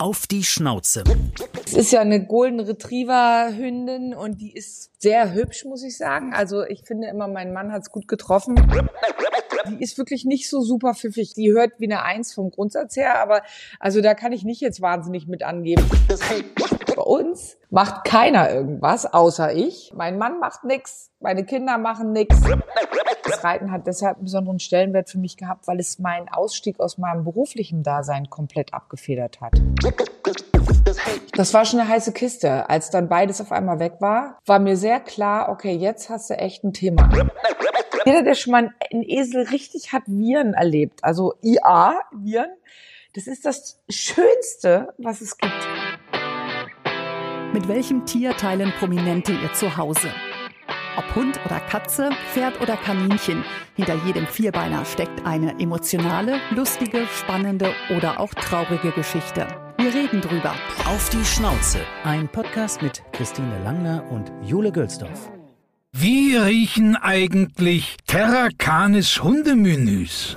Auf die Schnauze. Es ist ja eine Golden Retriever Hündin und die ist sehr hübsch, muss ich sagen. Also ich finde immer, mein Mann hat es gut getroffen. Die ist wirklich nicht so super pfiffig. Die hört wie eine Eins vom Grundsatz her, aber also da kann ich nicht jetzt wahnsinnig mit angeben. Uns macht keiner irgendwas, außer ich. Mein Mann macht nix, meine Kinder machen nix. Das Reiten hat deshalb einen besonderen Stellenwert für mich gehabt, weil es meinen Ausstieg aus meinem beruflichen Dasein komplett abgefedert hat. Das war schon eine heiße Kiste. Als dann beides auf einmal weg war, war mir sehr klar, okay, jetzt hast du echt ein Thema. Jeder, der schon mal einen Esel richtig hat Viren erlebt, also IA, Viren, das ist das Schönste, was es gibt. Mit welchem Tier teilen Prominente ihr Zuhause? Ob Hund oder Katze, Pferd oder Kaninchen, hinter jedem Vierbeiner steckt eine emotionale, lustige, spannende oder auch traurige Geschichte. Wir reden drüber. Auf die Schnauze. Ein Podcast mit Christine Langner und Jule Gölsdorf. Wie riechen eigentlich Terracanis Hundemenüs?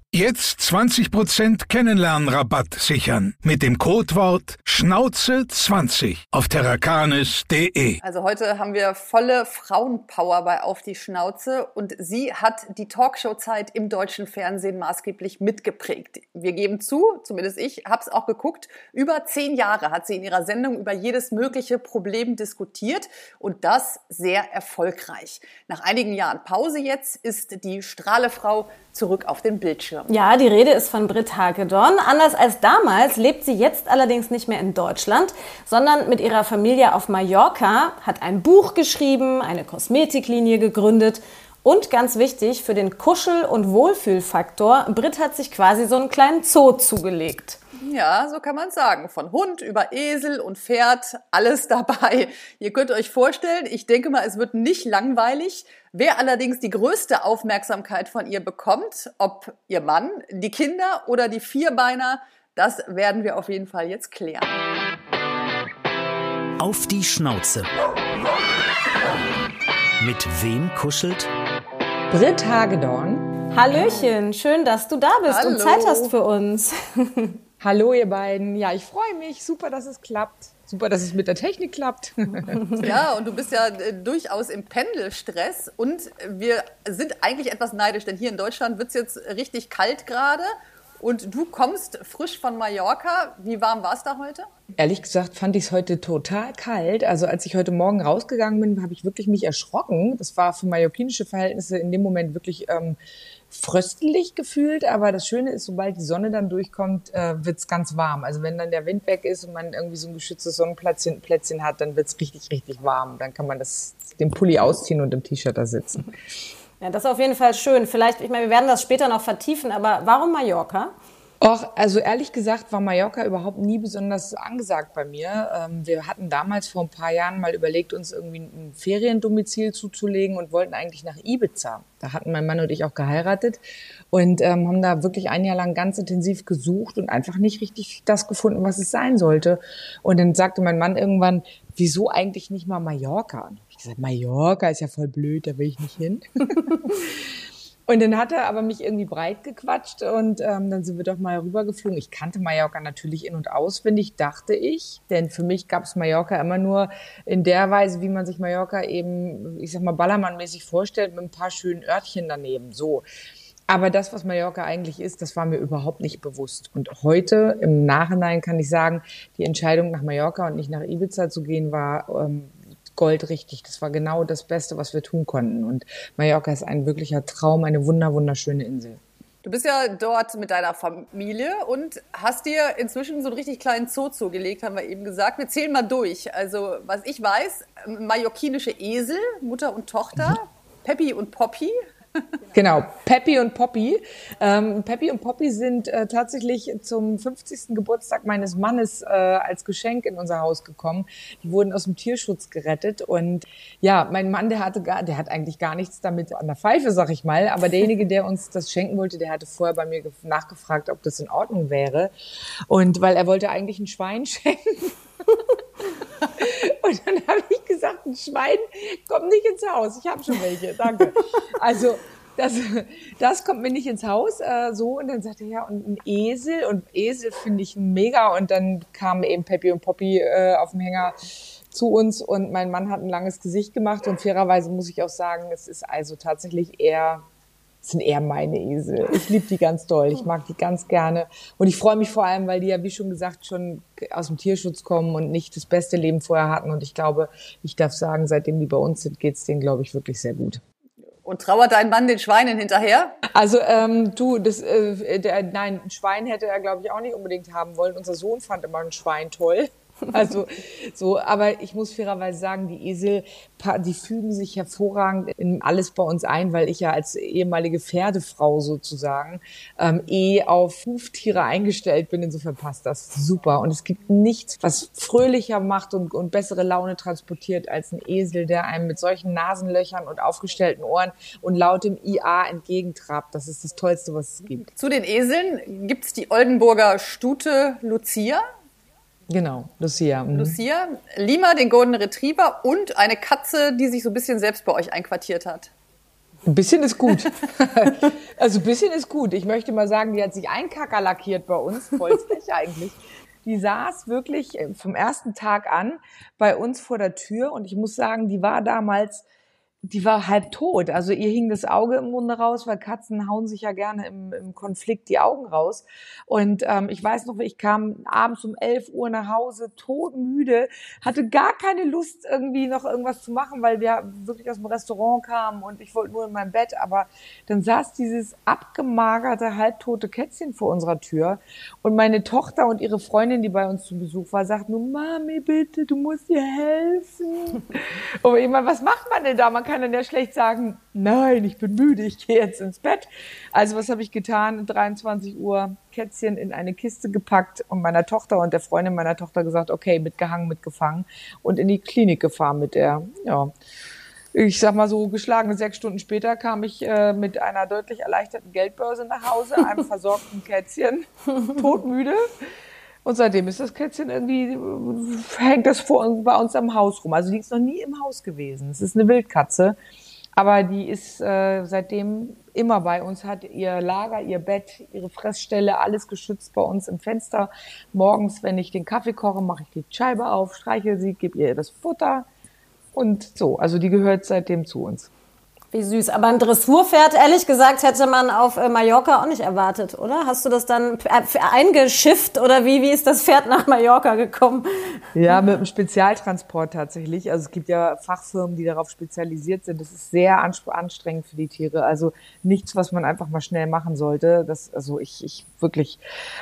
Jetzt 20% Kennenlernrabatt sichern mit dem Codewort Schnauze20 auf terrakanis.de. Also heute haben wir volle Frauenpower bei Auf die Schnauze und sie hat die Talkshow-Zeit im deutschen Fernsehen maßgeblich mitgeprägt. Wir geben zu, zumindest ich, habe es auch geguckt, über zehn Jahre hat sie in ihrer Sendung über jedes mögliche Problem diskutiert und das sehr erfolgreich. Nach einigen Jahren Pause jetzt ist die Strahlefrau zurück auf den Bildschirm. Ja, die Rede ist von Britt Hagedorn. Anders als damals lebt sie jetzt allerdings nicht mehr in Deutschland, sondern mit ihrer Familie auf Mallorca, hat ein Buch geschrieben, eine Kosmetiklinie gegründet und ganz wichtig für den Kuschel- und Wohlfühlfaktor, Britt hat sich quasi so einen kleinen Zoo zugelegt. Ja, so kann man sagen. Von Hund über Esel und Pferd, alles dabei. Ihr könnt euch vorstellen, ich denke mal, es wird nicht langweilig. Wer allerdings die größte Aufmerksamkeit von ihr bekommt, ob ihr Mann, die Kinder oder die Vierbeiner, das werden wir auf jeden Fall jetzt klären. Auf die Schnauze. Mit wem kuschelt? Britt Hagedorn. Hallöchen, schön, dass du da bist Hallo. und Zeit hast für uns. Hallo ihr beiden. Ja, ich freue mich. Super, dass es klappt. Super, dass es mit der Technik klappt. Ja, und du bist ja äh, durchaus im Pendelstress und wir sind eigentlich etwas neidisch, denn hier in Deutschland wird's jetzt richtig kalt gerade und du kommst frisch von Mallorca. Wie warm war's da heute? Ehrlich gesagt fand ich es heute total kalt. Also als ich heute Morgen rausgegangen bin, habe ich wirklich mich erschrocken. Das war für mallorquinische Verhältnisse in dem Moment wirklich ähm, fröstelig gefühlt. Aber das Schöne ist, sobald die Sonne dann durchkommt, äh, wird's ganz warm. Also wenn dann der Wind weg ist und man irgendwie so ein geschütztes Sonnenplätzchen Plätzchen hat, dann wird's richtig, richtig warm. Dann kann man das, den Pulli ausziehen und im T-Shirt da sitzen. Ja, das ist auf jeden Fall schön. Vielleicht, ich meine, wir werden das später noch vertiefen, aber warum Mallorca? Och, also ehrlich gesagt war Mallorca überhaupt nie besonders angesagt bei mir. Ähm, wir hatten damals vor ein paar Jahren mal überlegt, uns irgendwie ein Feriendomizil zuzulegen und wollten eigentlich nach Ibiza. Da hatten mein Mann und ich auch geheiratet und ähm, haben da wirklich ein Jahr lang ganz intensiv gesucht und einfach nicht richtig das gefunden, was es sein sollte. Und dann sagte mein Mann irgendwann, wieso eigentlich nicht mal Mallorca? Und ich gesagt, Mallorca ist ja voll blöd, da will ich nicht hin. Und dann hat er aber mich irgendwie breit gequatscht und ähm, dann sind wir doch mal rübergeflogen. Ich kannte Mallorca natürlich in- und auswendig, dachte ich. Denn für mich gab es Mallorca immer nur in der Weise, wie man sich Mallorca eben, ich sag mal, ballermannmäßig vorstellt, mit ein paar schönen Örtchen daneben. So. Aber das, was Mallorca eigentlich ist, das war mir überhaupt nicht bewusst. Und heute im Nachhinein kann ich sagen, die Entscheidung nach Mallorca und nicht nach Ibiza zu gehen war ähm, goldrichtig. Das war genau das Beste, was wir tun konnten. Und Mallorca ist ein wirklicher Traum, eine wunder wunderschöne Insel. Du bist ja dort mit deiner Familie und hast dir inzwischen so einen richtig kleinen Zoo zugelegt, haben wir eben gesagt. Wir zählen mal durch. Also, was ich weiß, mallorquinische Esel, Mutter und Tochter, Peppi und Poppy, Genau, Peppy und Poppy. Ähm, Peppy und Poppy sind äh, tatsächlich zum 50. Geburtstag meines Mannes äh, als Geschenk in unser Haus gekommen. Die wurden aus dem Tierschutz gerettet und ja, mein Mann, der hatte gar, der hat eigentlich gar nichts damit an der Pfeife, sag ich mal. Aber derjenige, der uns das schenken wollte, der hatte vorher bei mir nachgefragt, ob das in Ordnung wäre. Und weil er wollte eigentlich ein Schwein schenken. Und dann habe ich gesagt, ein Schwein kommt nicht ins Haus. Ich habe schon welche, danke. Also das, das kommt mir nicht ins Haus. Äh, so und dann sagte er ja und ein Esel und Esel finde ich mega. Und dann kamen eben Peppy und Poppy äh, auf dem Hänger zu uns und mein Mann hat ein langes Gesicht gemacht und fairerweise muss ich auch sagen, es ist also tatsächlich eher sind eher meine Esel. Ich liebe die ganz doll. Ich mag die ganz gerne. Und ich freue mich vor allem, weil die ja, wie schon gesagt, schon aus dem Tierschutz kommen und nicht das beste Leben vorher hatten. Und ich glaube, ich darf sagen, seitdem die bei uns sind, geht's denen, glaube ich, wirklich sehr gut. Und trauert dein Mann den Schweinen hinterher? Also ähm, du, das, äh, der, nein, ein Schwein hätte er, glaube ich, auch nicht unbedingt haben wollen. Unser Sohn fand immer ein Schwein toll. Also so, aber ich muss fairerweise sagen, die Esel, die fügen sich hervorragend in alles bei uns ein, weil ich ja als ehemalige Pferdefrau sozusagen ähm, eh auf Huftiere eingestellt bin. Insofern passt das super. Und es gibt nichts, was fröhlicher macht und, und bessere Laune transportiert als ein Esel, der einem mit solchen Nasenlöchern und aufgestellten Ohren und lautem IA entgegentrabt. Das ist das Tollste, was es gibt. Zu den Eseln gibt's die Oldenburger Stute Lucia. Genau, Lucia. Mhm. Lucia, Lima, den Golden Retriever und eine Katze, die sich so ein bisschen selbst bei euch einquartiert hat. Ein bisschen ist gut. also ein bisschen ist gut. Ich möchte mal sagen, die hat sich einkacker lackiert bei uns, vollständig eigentlich. Die saß wirklich äh, vom ersten Tag an bei uns vor der Tür und ich muss sagen, die war damals die war halb tot. Also ihr hing das Auge im Munde raus, weil Katzen hauen sich ja gerne im, im Konflikt die Augen raus. Und ähm, ich weiß noch, ich kam abends um 11 Uhr nach Hause, todmüde, hatte gar keine Lust irgendwie noch irgendwas zu machen, weil wir wirklich aus dem Restaurant kamen und ich wollte nur in mein Bett. Aber dann saß dieses abgemagerte, halbtote Kätzchen vor unserer Tür und meine Tochter und ihre Freundin, die bei uns zu Besuch war, sagt nur, Mami, bitte, du musst ihr helfen. und ich meine, was macht man denn da? Man kann dann ja schlecht sagen, nein, ich bin müde, ich gehe jetzt ins Bett. Also was habe ich getan? 23 Uhr Kätzchen in eine Kiste gepackt und meiner Tochter und der Freundin meiner Tochter gesagt, okay, mitgehangen, mitgefangen und in die Klinik gefahren mit der, ja. Ich sag mal so, geschlagene sechs Stunden später kam ich äh, mit einer deutlich erleichterten Geldbörse nach Hause, einem versorgten Kätzchen, todmüde. Und seitdem ist das Kätzchen irgendwie, hängt das vor, bei uns am Haus rum. Also die ist noch nie im Haus gewesen. Es ist eine Wildkatze. Aber die ist äh, seitdem immer bei uns, hat ihr Lager, ihr Bett, ihre Fressstelle, alles geschützt bei uns im Fenster. Morgens, wenn ich den Kaffee koche, mache ich die Scheibe auf, streiche sie, gebe ihr das Futter und so. Also die gehört seitdem zu uns. Wie süß. Aber ein Dressurpferd, ehrlich gesagt, hätte man auf äh, Mallorca auch nicht erwartet, oder? Hast du das dann äh, eingeschifft oder wie, wie ist das Pferd nach Mallorca gekommen? Ja, mit einem Spezialtransport tatsächlich. Also es gibt ja Fachfirmen, die darauf spezialisiert sind. Das ist sehr anstrengend für die Tiere. Also nichts, was man einfach mal schnell machen sollte. Das, also ich, ich wirklich.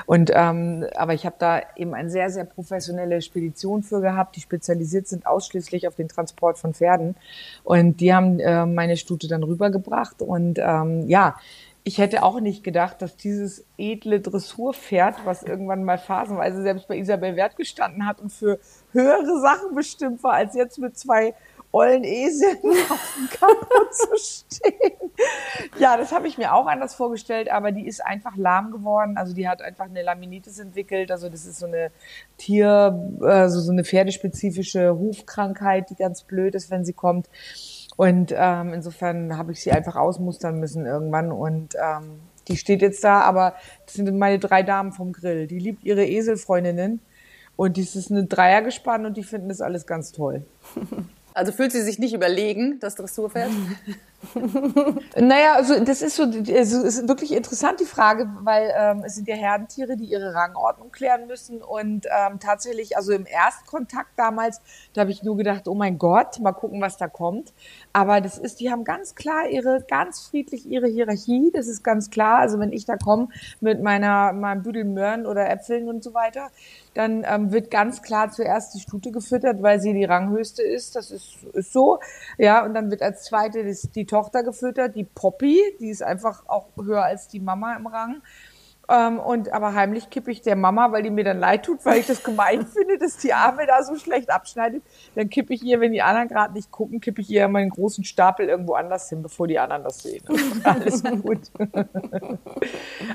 Und ähm, aber ich habe da eben eine sehr, sehr professionelle Spedition für gehabt, die spezialisiert sind ausschließlich auf den Transport von Pferden. Und die haben äh, meine Studie Stute dann rübergebracht. Und ähm, ja, ich hätte auch nicht gedacht, dass dieses edle Dressurpferd, was irgendwann mal phasenweise selbst bei Isabel Wert gestanden hat und für höhere Sachen bestimmt war, als jetzt mit zwei ollen Eseln auf dem Kapo zu stehen. Ja, das habe ich mir auch anders vorgestellt, aber die ist einfach lahm geworden. Also die hat einfach eine Laminitis entwickelt. Also das ist so eine Tier, also so eine pferdespezifische Hufkrankheit, die ganz blöd ist, wenn sie kommt. Und ähm, insofern habe ich sie einfach ausmustern müssen irgendwann. Und ähm, die steht jetzt da, aber das sind meine drei Damen vom Grill. Die liebt ihre Eselfreundinnen. Und dies ist eine Dreiergespann und die finden das alles ganz toll. Also fühlt sie sich nicht überlegen, das Dressurpferd? naja, also das ist so, also ist wirklich interessant die Frage, weil ähm, es sind ja Herdentiere, die ihre Rangordnung klären müssen und ähm, tatsächlich, also im Erstkontakt damals, da habe ich nur gedacht, oh mein Gott, mal gucken, was da kommt. Aber das ist, die haben ganz klar ihre, ganz friedlich ihre Hierarchie, das ist ganz klar. Also wenn ich da komme mit meiner, meinem Büdel Möhren oder Äpfeln und so weiter, dann ähm, wird ganz klar zuerst die Stute gefüttert, weil sie die Ranghöchste ist. Das ist, ist so. Ja, und dann wird als zweite die, die Tochter gefüttert, die Poppy, die ist einfach auch höher als die Mama im Rang. Ähm, und aber heimlich kippe ich der Mama, weil die mir dann leid tut, weil ich das gemein finde, dass die Arme da so schlecht abschneidet. Dann kippe ich ihr, wenn die anderen gerade nicht gucken, kippe ich ihr meinen großen Stapel irgendwo anders hin, bevor die anderen das sehen. Alles gut.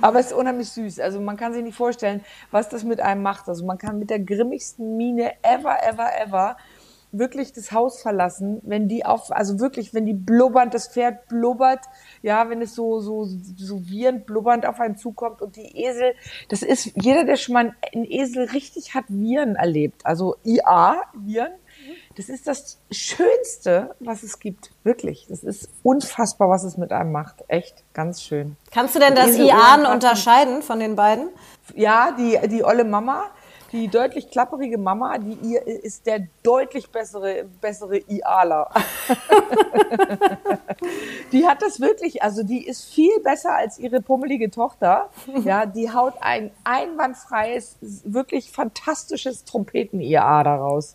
aber es ist unheimlich süß. Also man kann sich nicht vorstellen, was das mit einem macht. Also man kann mit der grimmigsten Miene ever, ever, ever wirklich das Haus verlassen, wenn die auf, also wirklich, wenn die blubbernd, das Pferd blubbert, ja, wenn es so, so, so wiehernd, blubbernd auf einen zukommt und die Esel, das ist, jeder, der schon mal einen Esel richtig hat Viren erlebt, also IA, Viren, das ist das Schönste, was es gibt. Wirklich. Das ist unfassbar, was es mit einem macht. Echt ganz schön. Kannst du denn das IAN unterscheiden von den beiden? Ja, die, die olle Mama, die deutlich klapperige Mama, die ihr ist der deutlich bessere, bessere IAler. die hat das wirklich, also die ist viel besser als ihre pummelige Tochter. Ja, die haut ein einwandfreies, wirklich fantastisches Trompeten-IA daraus.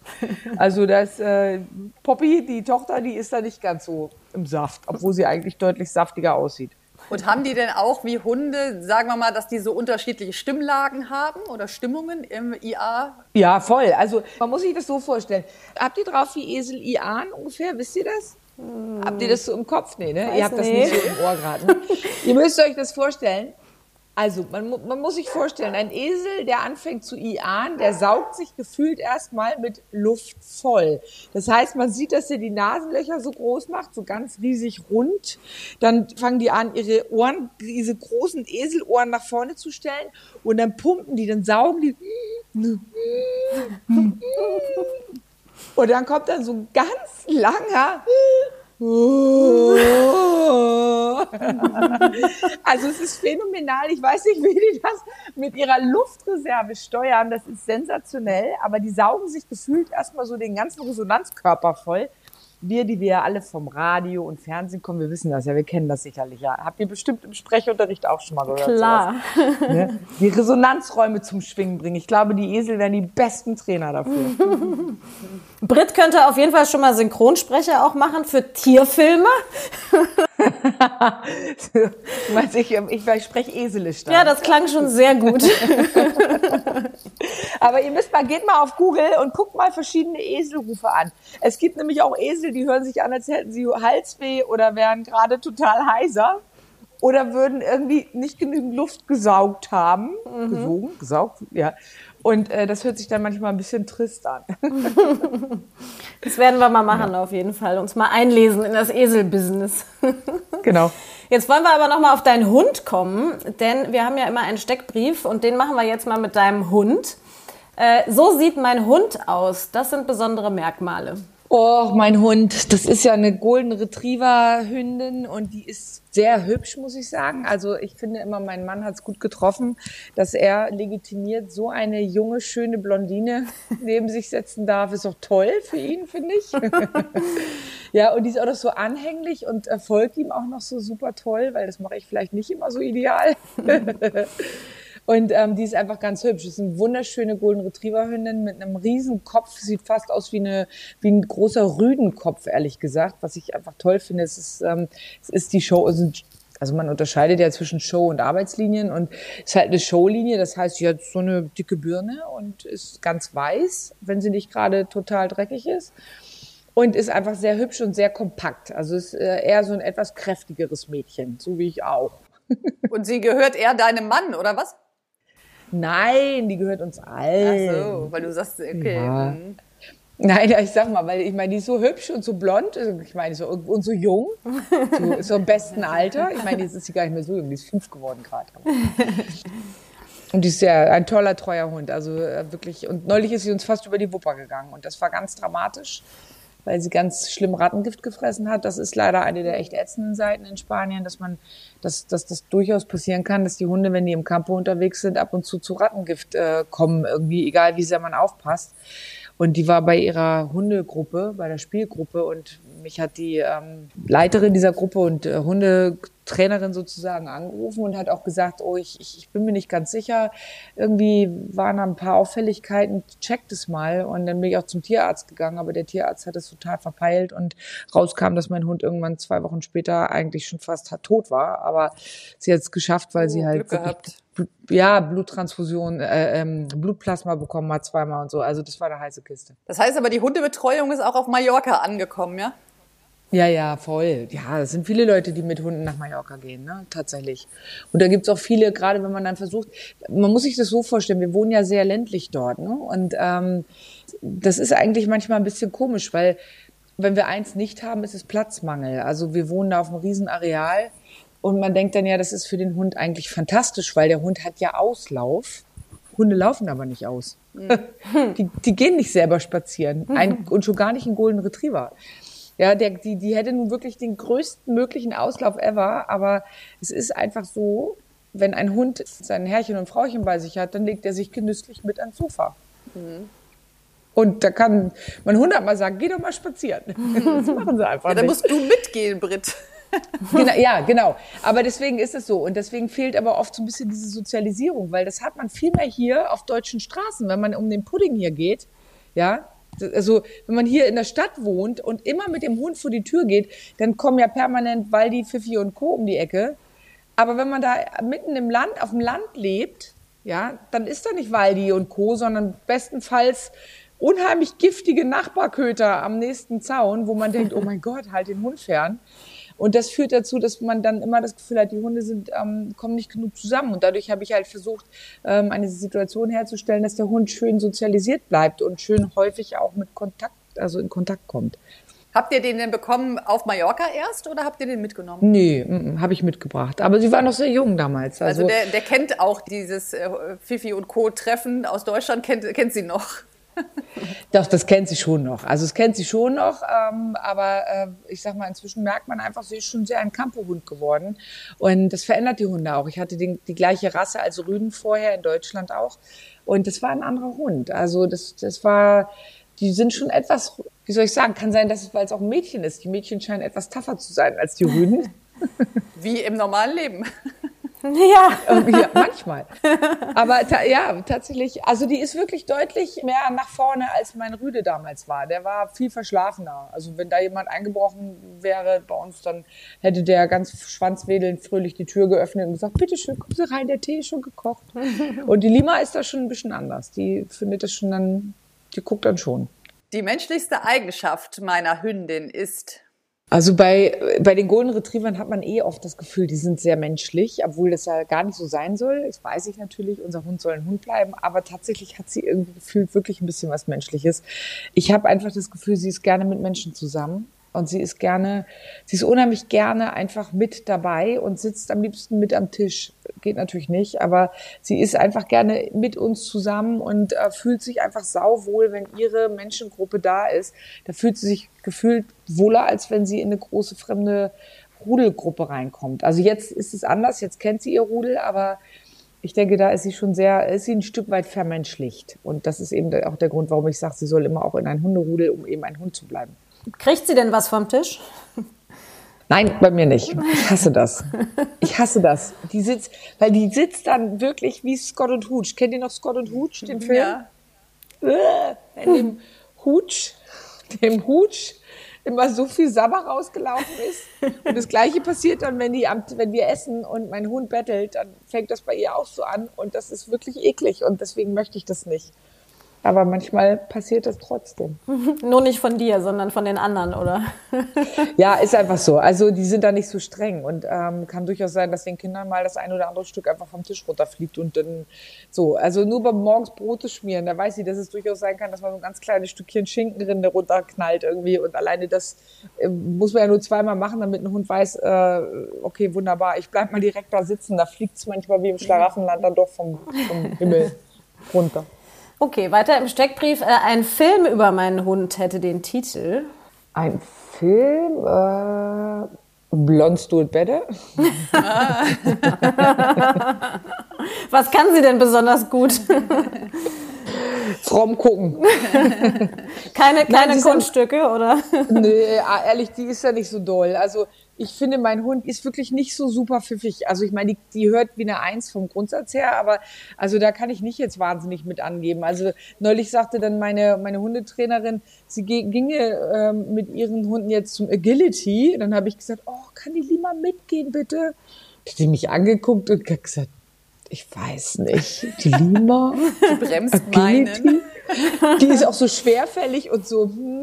Also das äh, Poppy, die Tochter, die ist da nicht ganz so im Saft, obwohl sie eigentlich deutlich saftiger aussieht. Und haben die denn auch wie Hunde, sagen wir mal, dass die so unterschiedliche Stimmlagen haben oder Stimmungen im IA? Ja, voll. Also man muss sich das so vorstellen. Habt ihr drauf wie Esel Ian ungefähr? Wisst ihr das? Hm. Habt ihr das so im Kopf? Nee, ne? ihr habt nee. das nicht so im Ohr gerade. Ne? ihr müsst euch das vorstellen. Also, man, man muss sich vorstellen, ein Esel, der anfängt zu ian, der saugt sich gefühlt erstmal mit Luft voll. Das heißt, man sieht, dass er die Nasenlöcher so groß macht, so ganz riesig rund. Dann fangen die an, ihre Ohren, diese großen Eselohren nach vorne zu stellen und dann pumpen die, dann saugen die. Und dann kommt dann so ein ganz langer also es ist phänomenal. Ich weiß nicht, wie die das mit ihrer Luftreserve steuern. Das ist sensationell. Aber die saugen sich gefühlt erstmal so den ganzen Resonanzkörper voll wir, die wir alle vom Radio und Fernsehen kommen, wir wissen das ja, wir kennen das sicherlich ja. Habt ihr bestimmt im Sprechunterricht auch schon mal gehört? Klar. Ne? Die Resonanzräume zum Schwingen bringen. Ich glaube, die Esel wären die besten Trainer dafür. Brit könnte auf jeden Fall schon mal Synchronsprecher auch machen für Tierfilme. ich, ich, ich spreche Eselisch dann. Ja, das klang schon sehr gut. Aber ihr müsst mal, geht mal auf Google und guckt mal verschiedene Eselrufe an. Es gibt nämlich auch Esel, die hören sich an, als hätten sie Halsweh oder wären gerade total heiser oder würden irgendwie nicht genügend Luft gesaugt haben. Mhm. Gesogen, gesaugt, ja. Und äh, das hört sich dann manchmal ein bisschen trist an. das werden wir mal machen ja. auf jeden Fall. Uns mal einlesen in das Eselbusiness. genau. Jetzt wollen wir aber noch mal auf deinen Hund kommen, denn wir haben ja immer einen Steckbrief und den machen wir jetzt mal mit deinem Hund. Äh, so sieht mein Hund aus. Das sind besondere Merkmale. Oh, mein Hund, das ist ja eine Golden Retriever Hündin und die ist sehr hübsch, muss ich sagen. Also ich finde immer, mein Mann hat es gut getroffen, dass er legitimiert so eine junge, schöne Blondine neben sich setzen darf. Ist doch toll für ihn, finde ich. ja, und die ist auch noch so anhänglich und folgt ihm auch noch so super toll, weil das mache ich vielleicht nicht immer so ideal. Und ähm, die ist einfach ganz hübsch. Das ist eine wunderschöne Golden Retriever Hündin mit einem riesen Kopf. Sieht fast aus wie, eine, wie ein großer Rüdenkopf, ehrlich gesagt. Was ich einfach toll finde, es ist, ähm, es ist die Show, also also man unterscheidet ja zwischen Show und Arbeitslinien und ist halt eine Showlinie, das heißt, sie hat so eine dicke Birne und ist ganz weiß, wenn sie nicht gerade total dreckig ist. Und ist einfach sehr hübsch und sehr kompakt. Also ist äh, eher so ein etwas kräftigeres Mädchen, so wie ich auch. Und sie gehört eher deinem Mann, oder was? Nein, die gehört uns allen. Ach so, weil du sagst, okay. Ja. Hm. Nein, ich sag mal, weil ich meine, die ist so hübsch und so blond, also ich meine, so, und so jung, so, so im besten Alter. Ich meine, jetzt ist sie gar nicht mehr so jung, die ist fünf geworden gerade. Und die ist ja ein toller, treuer Hund, also äh, wirklich. Und neulich ist sie uns fast über die Wupper gegangen und das war ganz dramatisch, weil sie ganz schlimm Rattengift gefressen hat. Das ist leider eine der echt ätzenden Seiten in Spanien, dass man dass, dass das durchaus passieren kann, dass die Hunde, wenn die im Campo unterwegs sind, ab und zu zu Rattengift äh, kommen, irgendwie, egal wie sehr man aufpasst. Und die war bei ihrer Hundegruppe, bei der Spielgruppe und mich hat die ähm, Leiterin dieser Gruppe und äh, Hundetrainerin sozusagen angerufen und hat auch gesagt, oh, ich, ich, ich bin mir nicht ganz sicher. Irgendwie waren da ein paar Auffälligkeiten, checkt es mal. Und dann bin ich auch zum Tierarzt gegangen, aber der Tierarzt hat es total verpeilt und rauskam, dass mein Hund irgendwann zwei Wochen später eigentlich schon fast tot war. Aber sie hat es geschafft, weil oh, sie halt Glück gehabt ja, Bluttransfusion, äh, ähm, Blutplasma bekommen hat zweimal und so. Also das war eine heiße Kiste. Das heißt aber, die Hundebetreuung ist auch auf Mallorca angekommen, ja? Ja, ja, voll. Ja, es sind viele Leute, die mit Hunden nach Mallorca gehen, ne? tatsächlich. Und da gibt's auch viele, gerade wenn man dann versucht, man muss sich das so vorstellen, wir wohnen ja sehr ländlich dort. Ne? Und ähm, das ist eigentlich manchmal ein bisschen komisch, weil wenn wir eins nicht haben, ist es Platzmangel. Also wir wohnen da auf einem riesen Areal und man denkt dann ja, das ist für den Hund eigentlich fantastisch, weil der Hund hat ja Auslauf. Hunde laufen aber nicht aus. Mhm. Die, die gehen nicht selber spazieren. Ein, und schon gar nicht ein Golden Retriever. Ja, der, die, die hätte nun wirklich den größten möglichen Auslauf ever, aber es ist einfach so, wenn ein Hund sein Herrchen und Frauchen bei sich hat, dann legt er sich genüsslich mit ans Sofa. Mhm. Und da kann man hundertmal sagen, geh doch mal spazieren. Das machen sie einfach. Ja, da musst du mitgehen, Britt genau, ja, genau. Aber deswegen ist es so. Und deswegen fehlt aber oft so ein bisschen diese Sozialisierung, weil das hat man viel mehr hier auf deutschen Straßen, wenn man um den Pudding hier geht. Ja, also wenn man hier in der Stadt wohnt und immer mit dem Hund vor die Tür geht, dann kommen ja permanent Waldi, Fifi und Co. um die Ecke. Aber wenn man da mitten im Land, auf dem Land lebt, ja, dann ist da nicht Waldi und Co., sondern bestenfalls unheimlich giftige Nachbarköter am nächsten Zaun, wo man denkt, oh mein Gott, halt den Hund fern. Und das führt dazu, dass man dann immer das Gefühl hat, die Hunde sind, ähm, kommen nicht genug zusammen. Und dadurch habe ich halt versucht, ähm, eine Situation herzustellen, dass der Hund schön sozialisiert bleibt und schön häufig auch mit Kontakt, also in Kontakt kommt. Habt ihr den denn bekommen auf Mallorca erst oder habt ihr den mitgenommen? Nee, habe ich mitgebracht. Aber sie war noch sehr jung damals. Also, also der, der kennt auch dieses äh, Fifi und Co. Treffen aus Deutschland, kennt, kennt sie noch. Doch, das kennt sie schon noch. Also es kennt sie schon noch, ähm, aber äh, ich sag mal, inzwischen merkt man einfach, sie ist schon sehr ein Campo-Hund geworden. Und das verändert die Hunde auch. Ich hatte den, die gleiche Rasse als Rüden vorher in Deutschland auch. Und das war ein anderer Hund. Also das, das war, die sind schon etwas, wie soll ich sagen, kann sein, dass es, weil es auch ein Mädchen ist. Die Mädchen scheinen etwas tougher zu sein als die Rüden. Wie im normalen Leben. Ja. ja manchmal. Aber ta ja, tatsächlich, also die ist wirklich deutlich mehr nach vorne, als mein Rüde damals war. Der war viel verschlafener. Also wenn da jemand eingebrochen wäre bei uns, dann hätte der ganz schwanzwedelnd fröhlich die Tür geöffnet und gesagt, bitte schön, kommen Sie rein, der Tee ist schon gekocht. Und die Lima ist da schon ein bisschen anders. Die findet das schon dann, die guckt dann schon. Die menschlichste Eigenschaft meiner Hündin ist also bei, bei den Golden Retrievern hat man eh oft das Gefühl, die sind sehr menschlich, obwohl das ja gar nicht so sein soll. Das weiß ich natürlich, unser Hund soll ein Hund bleiben, aber tatsächlich hat sie irgendwie gefühlt wirklich ein bisschen was Menschliches. Ich habe einfach das Gefühl, sie ist gerne mit Menschen zusammen und sie ist gerne, sie ist unheimlich gerne einfach mit dabei und sitzt am liebsten mit am Tisch. Geht natürlich nicht, aber sie ist einfach gerne mit uns zusammen und äh, fühlt sich einfach sauwohl, wenn ihre Menschengruppe da ist. Da fühlt sie sich gefühlt wohler, als wenn sie in eine große fremde Rudelgruppe reinkommt. Also jetzt ist es anders, jetzt kennt sie ihr Rudel, aber ich denke, da ist sie schon sehr, ist sie ein Stück weit vermenschlicht. Und das ist eben auch der Grund, warum ich sage, sie soll immer auch in ein Hunderudel, um eben ein Hund zu bleiben. Kriegt sie denn was vom Tisch? Nein, bei mir nicht. Ich hasse das. Ich hasse das. Die sitzt, weil die sitzt dann wirklich wie Scott und Hooch. Kennt ihr noch Scott und Hooch, den Film? Ja. Äh, in dem Hooch, dem Hooch immer so viel Sabber rausgelaufen ist. Und das Gleiche passiert dann, wenn, die, wenn wir essen und mein Hund bettelt, dann fängt das bei ihr auch so an. Und das ist wirklich eklig. Und deswegen möchte ich das nicht. Aber manchmal passiert das trotzdem. Nur nicht von dir, sondern von den anderen, oder? ja, ist einfach so. Also die sind da nicht so streng und ähm, kann durchaus sein, dass den Kindern mal das ein oder andere Stück einfach vom Tisch runterfliegt und dann so. Also nur beim morgens Brote schmieren, da weiß ich, dass es durchaus sein kann, dass man so ein ganz kleines Stückchen Schinkenrinde runterknallt irgendwie und alleine das äh, muss man ja nur zweimal machen, damit ein Hund weiß, äh, okay, wunderbar, ich bleib mal direkt da sitzen. Da fliegt es manchmal wie im Schlaraffenland dann doch vom, vom Himmel runter. Okay, weiter im Steckbrief. Äh, ein Film über meinen Hund hätte den Titel. Ein Film? Äh, it better. Was kann sie denn besonders gut? Fromm gucken. Keine, keine Nein, Kunststücke, oder? Nee, ah, ehrlich, die ist ja nicht so doll. Also ich finde, mein Hund ist wirklich nicht so super pfiffig. Also ich meine, die, die hört wie eine Eins vom Grundsatz her, aber also da kann ich nicht jetzt wahnsinnig mit angeben. Also neulich sagte dann meine, meine Hundetrainerin, sie ginge ähm, mit ihren Hunden jetzt zum Agility. Dann habe ich gesagt, oh, kann die Lima mitgehen, bitte? Die hat die mich angeguckt und gesagt, ich weiß nicht, die Lima, Die bremst meinen. Agility, die ist auch so schwerfällig und so, hm,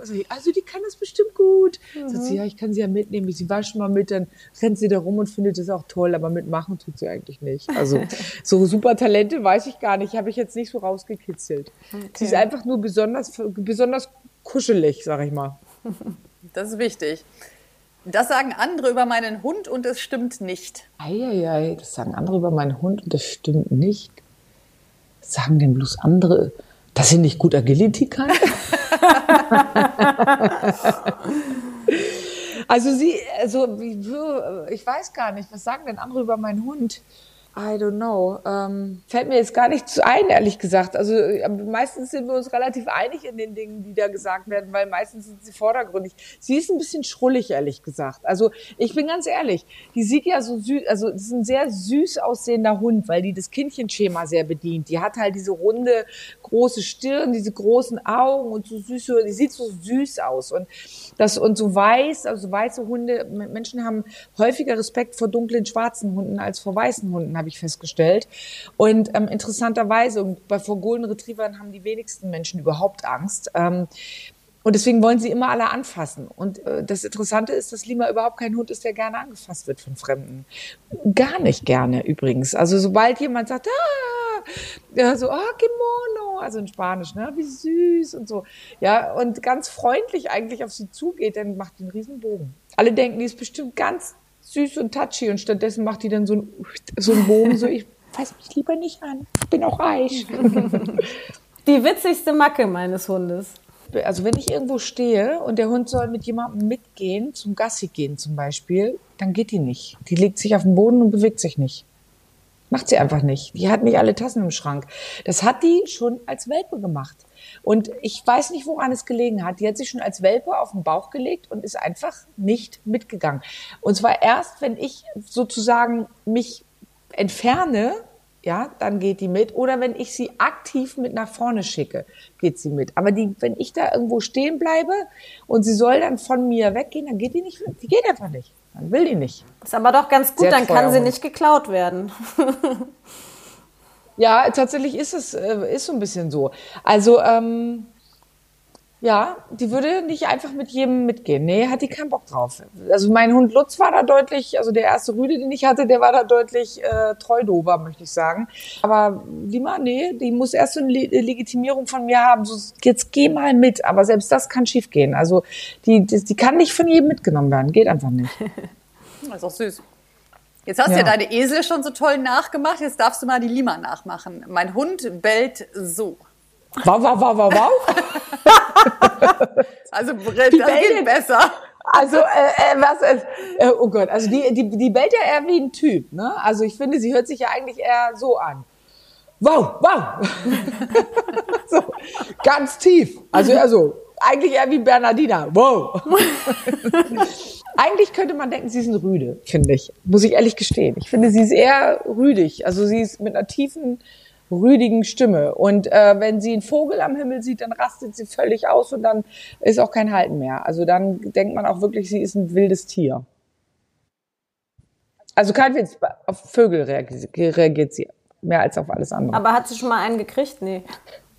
also, also die kann das bestimmt gut. Sagt sie, ja, ich kann sie ja mitnehmen. Sie war schon mal mit, dann rennt sie da rum und findet das auch toll, aber mitmachen tut sie eigentlich nicht. Also so super Talente weiß ich gar nicht, habe ich jetzt nicht so rausgekitzelt. Sie ist einfach nur besonders, besonders kuschelig, sag ich mal. Das ist wichtig. Das sagen andere über meinen Hund und es stimmt nicht. Eieiei, das sagen andere über meinen Hund und das stimmt nicht. Was sagen denn bloß andere, dass sie nicht gut Agility kann? also sie, also ich weiß gar nicht, was sagen denn andere über meinen Hund? I don't know. Ähm, fällt mir jetzt gar nicht zu ein, ehrlich gesagt. Also äh, meistens sind wir uns relativ einig in den Dingen, die da gesagt werden, weil meistens sind sie vordergründig. Sie ist ein bisschen schrullig, ehrlich gesagt. Also ich bin ganz ehrlich, die sieht ja so süß, also das ist ein sehr süß aussehender Hund, weil die das Kindchenschema sehr bedient. Die hat halt diese runde, große Stirn, diese großen Augen und so süße, die sieht so süß aus und das und so weiß, also weiße Hunde, Menschen haben häufiger Respekt vor dunklen schwarzen Hunden als vor weißen Hunden, habe ich festgestellt. Und ähm, interessanterweise, bei vor Golden Retrievern haben die wenigsten Menschen überhaupt Angst. Ähm, und deswegen wollen sie immer alle anfassen. Und äh, das Interessante ist, dass Lima überhaupt kein Hund ist, der gerne angefasst wird von Fremden. Gar nicht gerne übrigens. Also sobald jemand sagt, ah, ja, so, ah, kimono, also in Spanisch, ne, wie süß und so. Ja, und ganz freundlich eigentlich auf sie zugeht, dann macht die einen riesen Bogen. Alle denken, die ist bestimmt ganz süß und touchy und stattdessen macht die dann so, ein, so einen Bogen, so, ich fass mich lieber nicht an, ich bin auch reich. Die witzigste Macke meines Hundes. also wenn ich irgendwo stehe und der Hund soll mit jemandem mitgehen, zum Gassi gehen zum Beispiel, dann geht die nicht. Die legt sich auf den Boden und bewegt sich nicht. Macht sie einfach nicht. Die hat nicht alle Tassen im Schrank. Das hat die schon als Welpe gemacht. Und ich weiß nicht, woran es gelegen hat. Die hat sich schon als Welpe auf den Bauch gelegt und ist einfach nicht mitgegangen. Und zwar erst, wenn ich sozusagen mich entferne, ja, dann geht die mit. Oder wenn ich sie aktiv mit nach vorne schicke, geht sie mit. Aber die, wenn ich da irgendwo stehen bleibe und sie soll dann von mir weggehen, dann geht die nicht. Die geht einfach nicht. Dann will die nicht. Ist aber doch ganz gut, Sehr dann kann sie nicht geklaut werden. Ja, tatsächlich ist es äh, ist so ein bisschen so. Also ähm, ja, die würde nicht einfach mit jedem mitgehen. Nee, hat die keinen Bock drauf. Also mein Hund Lutz war da deutlich, also der erste Rüde, den ich hatte, der war da deutlich äh, treudober, möchte ich sagen. Aber Lima, nee, die muss erst so eine Le Legitimierung von mir haben. So, jetzt geh mal mit. Aber selbst das kann schief gehen. Also die, die, die kann nicht von jedem mitgenommen werden. Geht einfach nicht. Das ist auch süß. Jetzt hast du ja. Ja. deine Esel schon so toll nachgemacht, jetzt darfst du mal die Lima nachmachen. Mein Hund bellt so. Wow, wow, wow, wow, wow. Also das bellt geht besser. Also, äh, äh, was ist, äh, oh Gott, also die, die, die bellt ja eher wie ein Typ, ne? Also ich finde, sie hört sich ja eigentlich eher so an. Wow, wow. so, ganz tief. Also, also, eigentlich eher wie Bernardina. Wow. eigentlich könnte man denken, sie ist ein Rüde, finde ich. Muss ich ehrlich gestehen. Ich finde, sie ist eher rüdig. Also sie ist mit einer tiefen, rüdigen Stimme. Und äh, wenn sie einen Vogel am Himmel sieht, dann rastet sie völlig aus und dann ist auch kein Halten mehr. Also dann denkt man auch wirklich, sie ist ein wildes Tier. Also kein Witz, auf Vögel reagiert, reagiert sie mehr als auf alles andere. Aber hat sie schon mal einen gekriegt? Nee.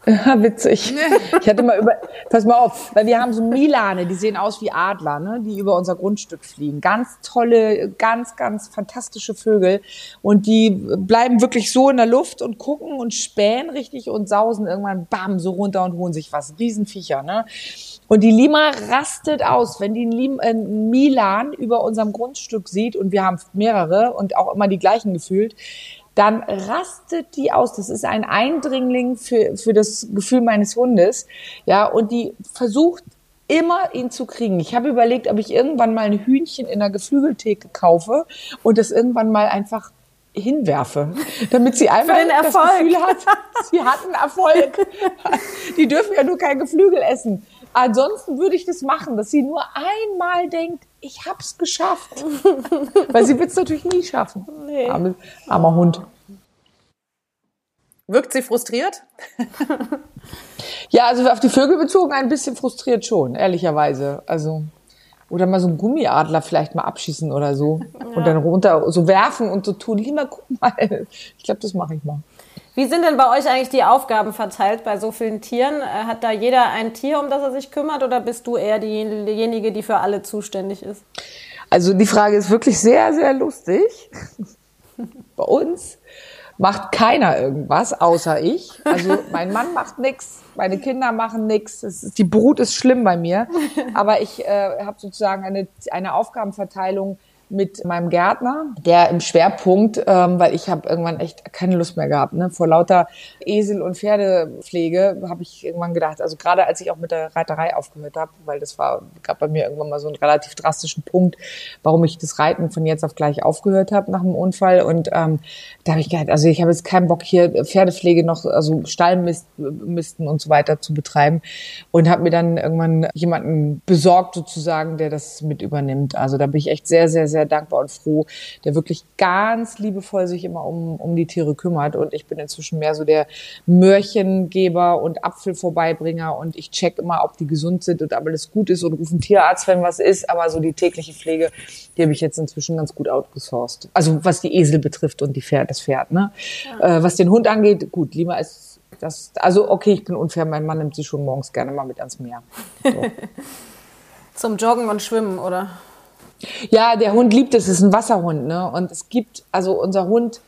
Ja, witzig. Ich hatte mal über, pass mal auf, weil wir haben so Milane, die sehen aus wie Adler, ne, die über unser Grundstück fliegen. Ganz tolle, ganz, ganz fantastische Vögel. Und die bleiben wirklich so in der Luft und gucken und spähen richtig und sausen irgendwann bam, so runter und holen sich was. Riesenviecher, ne. Und die Lima rastet aus, wenn die einen äh, Milan über unserem Grundstück sieht, und wir haben mehrere und auch immer die gleichen gefühlt, dann rastet die aus. Das ist ein Eindringling für, für das Gefühl meines Hundes. Ja, und die versucht immer, ihn zu kriegen. Ich habe überlegt, ob ich irgendwann mal ein Hühnchen in der Geflügeltheke kaufe und das irgendwann mal einfach hinwerfe, damit sie einfach das Gefühl hat, sie hatten Erfolg. Die dürfen ja nur kein Geflügel essen. Ansonsten würde ich das machen, dass sie nur einmal denkt, ich hab's geschafft. Weil sie wird es natürlich nie schaffen. Nee. Arme, armer Hund. Wirkt sie frustriert? ja, also auf die Vögel bezogen ein bisschen frustriert schon, ehrlicherweise. Also oder mal so einen Gummiadler vielleicht mal abschießen oder so ja. und dann runter so werfen und so tun. Lieber guck mal. Ich glaube, das mache ich mal. Wie sind denn bei euch eigentlich die Aufgaben verteilt bei so vielen Tieren? Äh, hat da jeder ein Tier, um das er sich kümmert, oder bist du eher diejenige, die für alle zuständig ist? Also die Frage ist wirklich sehr, sehr lustig. bei uns macht keiner irgendwas, außer ich. Also mein Mann macht nichts, meine Kinder machen nichts. Die Brut ist schlimm bei mir. Aber ich äh, habe sozusagen eine, eine Aufgabenverteilung mit meinem Gärtner, der im Schwerpunkt, ähm, weil ich habe irgendwann echt keine Lust mehr gehabt. Ne? Vor lauter Esel- und Pferdepflege habe ich irgendwann gedacht, also gerade als ich auch mit der Reiterei aufgehört habe, weil das war, gab bei mir irgendwann mal so einen relativ drastischen Punkt, warum ich das Reiten von jetzt auf gleich aufgehört habe nach dem Unfall. Und ähm, da habe ich gedacht, also ich habe jetzt keinen Bock hier Pferdepflege noch, also Stallmisten und so weiter zu betreiben. Und habe mir dann irgendwann jemanden besorgt sozusagen, der das mit übernimmt. Also da bin ich echt sehr, sehr, sehr sehr dankbar und froh, der wirklich ganz liebevoll sich immer um, um die Tiere kümmert. Und ich bin inzwischen mehr so der Mörchengeber und Apfelvorbeibringer und ich check immer, ob die gesund sind und ob alles gut ist und rufe einen Tierarzt, wenn was ist. Aber so die tägliche Pflege, die habe ich jetzt inzwischen ganz gut outgesourced. Also was die Esel betrifft und die Pferd, das Pferd. Ne? Ja. Äh, was den Hund angeht, gut, lieber ist das, also okay, ich bin unfair, mein Mann nimmt sie schon morgens gerne mal mit ans Meer. So. Zum Joggen und Schwimmen, oder? Ja, der Hund liebt es, es ist ein Wasserhund, ne? Und es gibt, also unser Hund,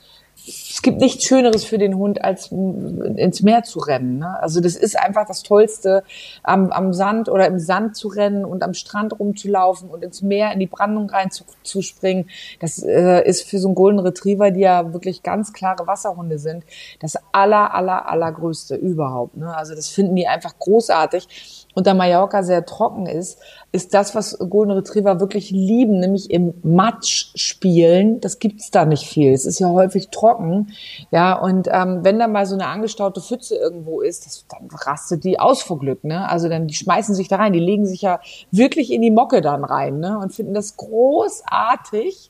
es gibt nichts Schöneres für den Hund, als ins Meer zu rennen. Ne? Also das ist einfach das Tollste, am, am Sand oder im Sand zu rennen und am Strand rumzulaufen und ins Meer, in die Brandung rein zu, zu springen. Das äh, ist für so einen Golden Retriever, die ja wirklich ganz klare Wasserhunde sind, das aller, aller, allergrößte überhaupt. Ne? Also das finden die einfach großartig und da Mallorca sehr trocken ist, ist das, was Golden Retriever wirklich lieben, nämlich im Matsch spielen. Das gibt's da nicht viel. Es ist ja häufig trocken, ja. Und ähm, wenn da mal so eine angestaute Pfütze irgendwo ist, das, dann rastet die aus vor Glück, ne? Also dann die schmeißen sich da rein, die legen sich ja wirklich in die Mocke dann rein, ne? Und finden das großartig.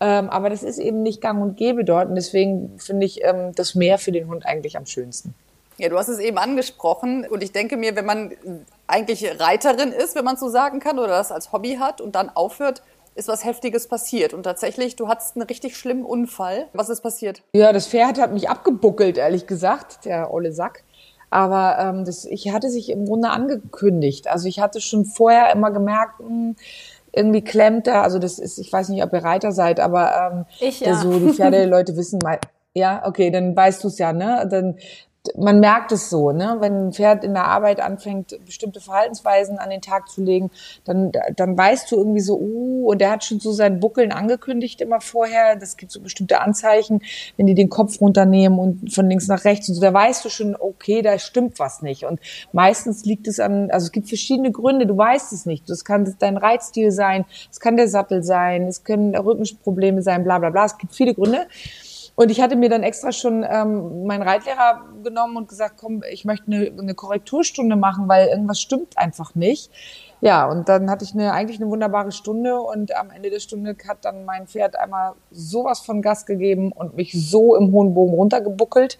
Ähm, aber das ist eben nicht Gang und Gäbe dort. Und deswegen finde ich ähm, das Meer für den Hund eigentlich am schönsten. Ja, du hast es eben angesprochen und ich denke mir, wenn man eigentlich Reiterin ist, wenn man so sagen kann, oder das als Hobby hat und dann aufhört, ist was Heftiges passiert. Und tatsächlich, du hattest einen richtig schlimmen Unfall. Was ist passiert? Ja, das Pferd hat mich abgebuckelt, ehrlich gesagt, der olle Sack. Aber ähm, das, ich hatte sich im Grunde angekündigt. Also ich hatte schon vorher immer gemerkt, mh, hm, irgendwie klemmt er. Also das ist, ich weiß nicht, ob ihr Reiter seid, aber ähm, ich, ja. so die Pferdeleute wissen mal, ja, okay, dann weißt du es ja, ne? Dann man merkt es so, ne? wenn ein Pferd in der Arbeit anfängt, bestimmte Verhaltensweisen an den Tag zu legen, dann, dann weißt du irgendwie so, uh, und der hat schon so sein Buckeln angekündigt immer vorher. Das gibt so bestimmte Anzeichen, wenn die den Kopf runternehmen und von links nach rechts und so, da weißt du schon, okay, da stimmt was nicht. Und meistens liegt es an, also es gibt verschiedene Gründe, du weißt es nicht. Das kann dein Reitstil sein, es kann der Sattel sein, es können Rückenprobleme sein, bla bla bla. Es gibt viele Gründe. Und ich hatte mir dann extra schon ähm, meinen Reitlehrer genommen und gesagt, komm, ich möchte eine, eine Korrekturstunde machen, weil irgendwas stimmt einfach nicht. Ja, und dann hatte ich eine, eigentlich eine wunderbare Stunde und am Ende der Stunde hat dann mein Pferd einmal sowas von Gas gegeben und mich so im hohen Bogen runtergebuckelt.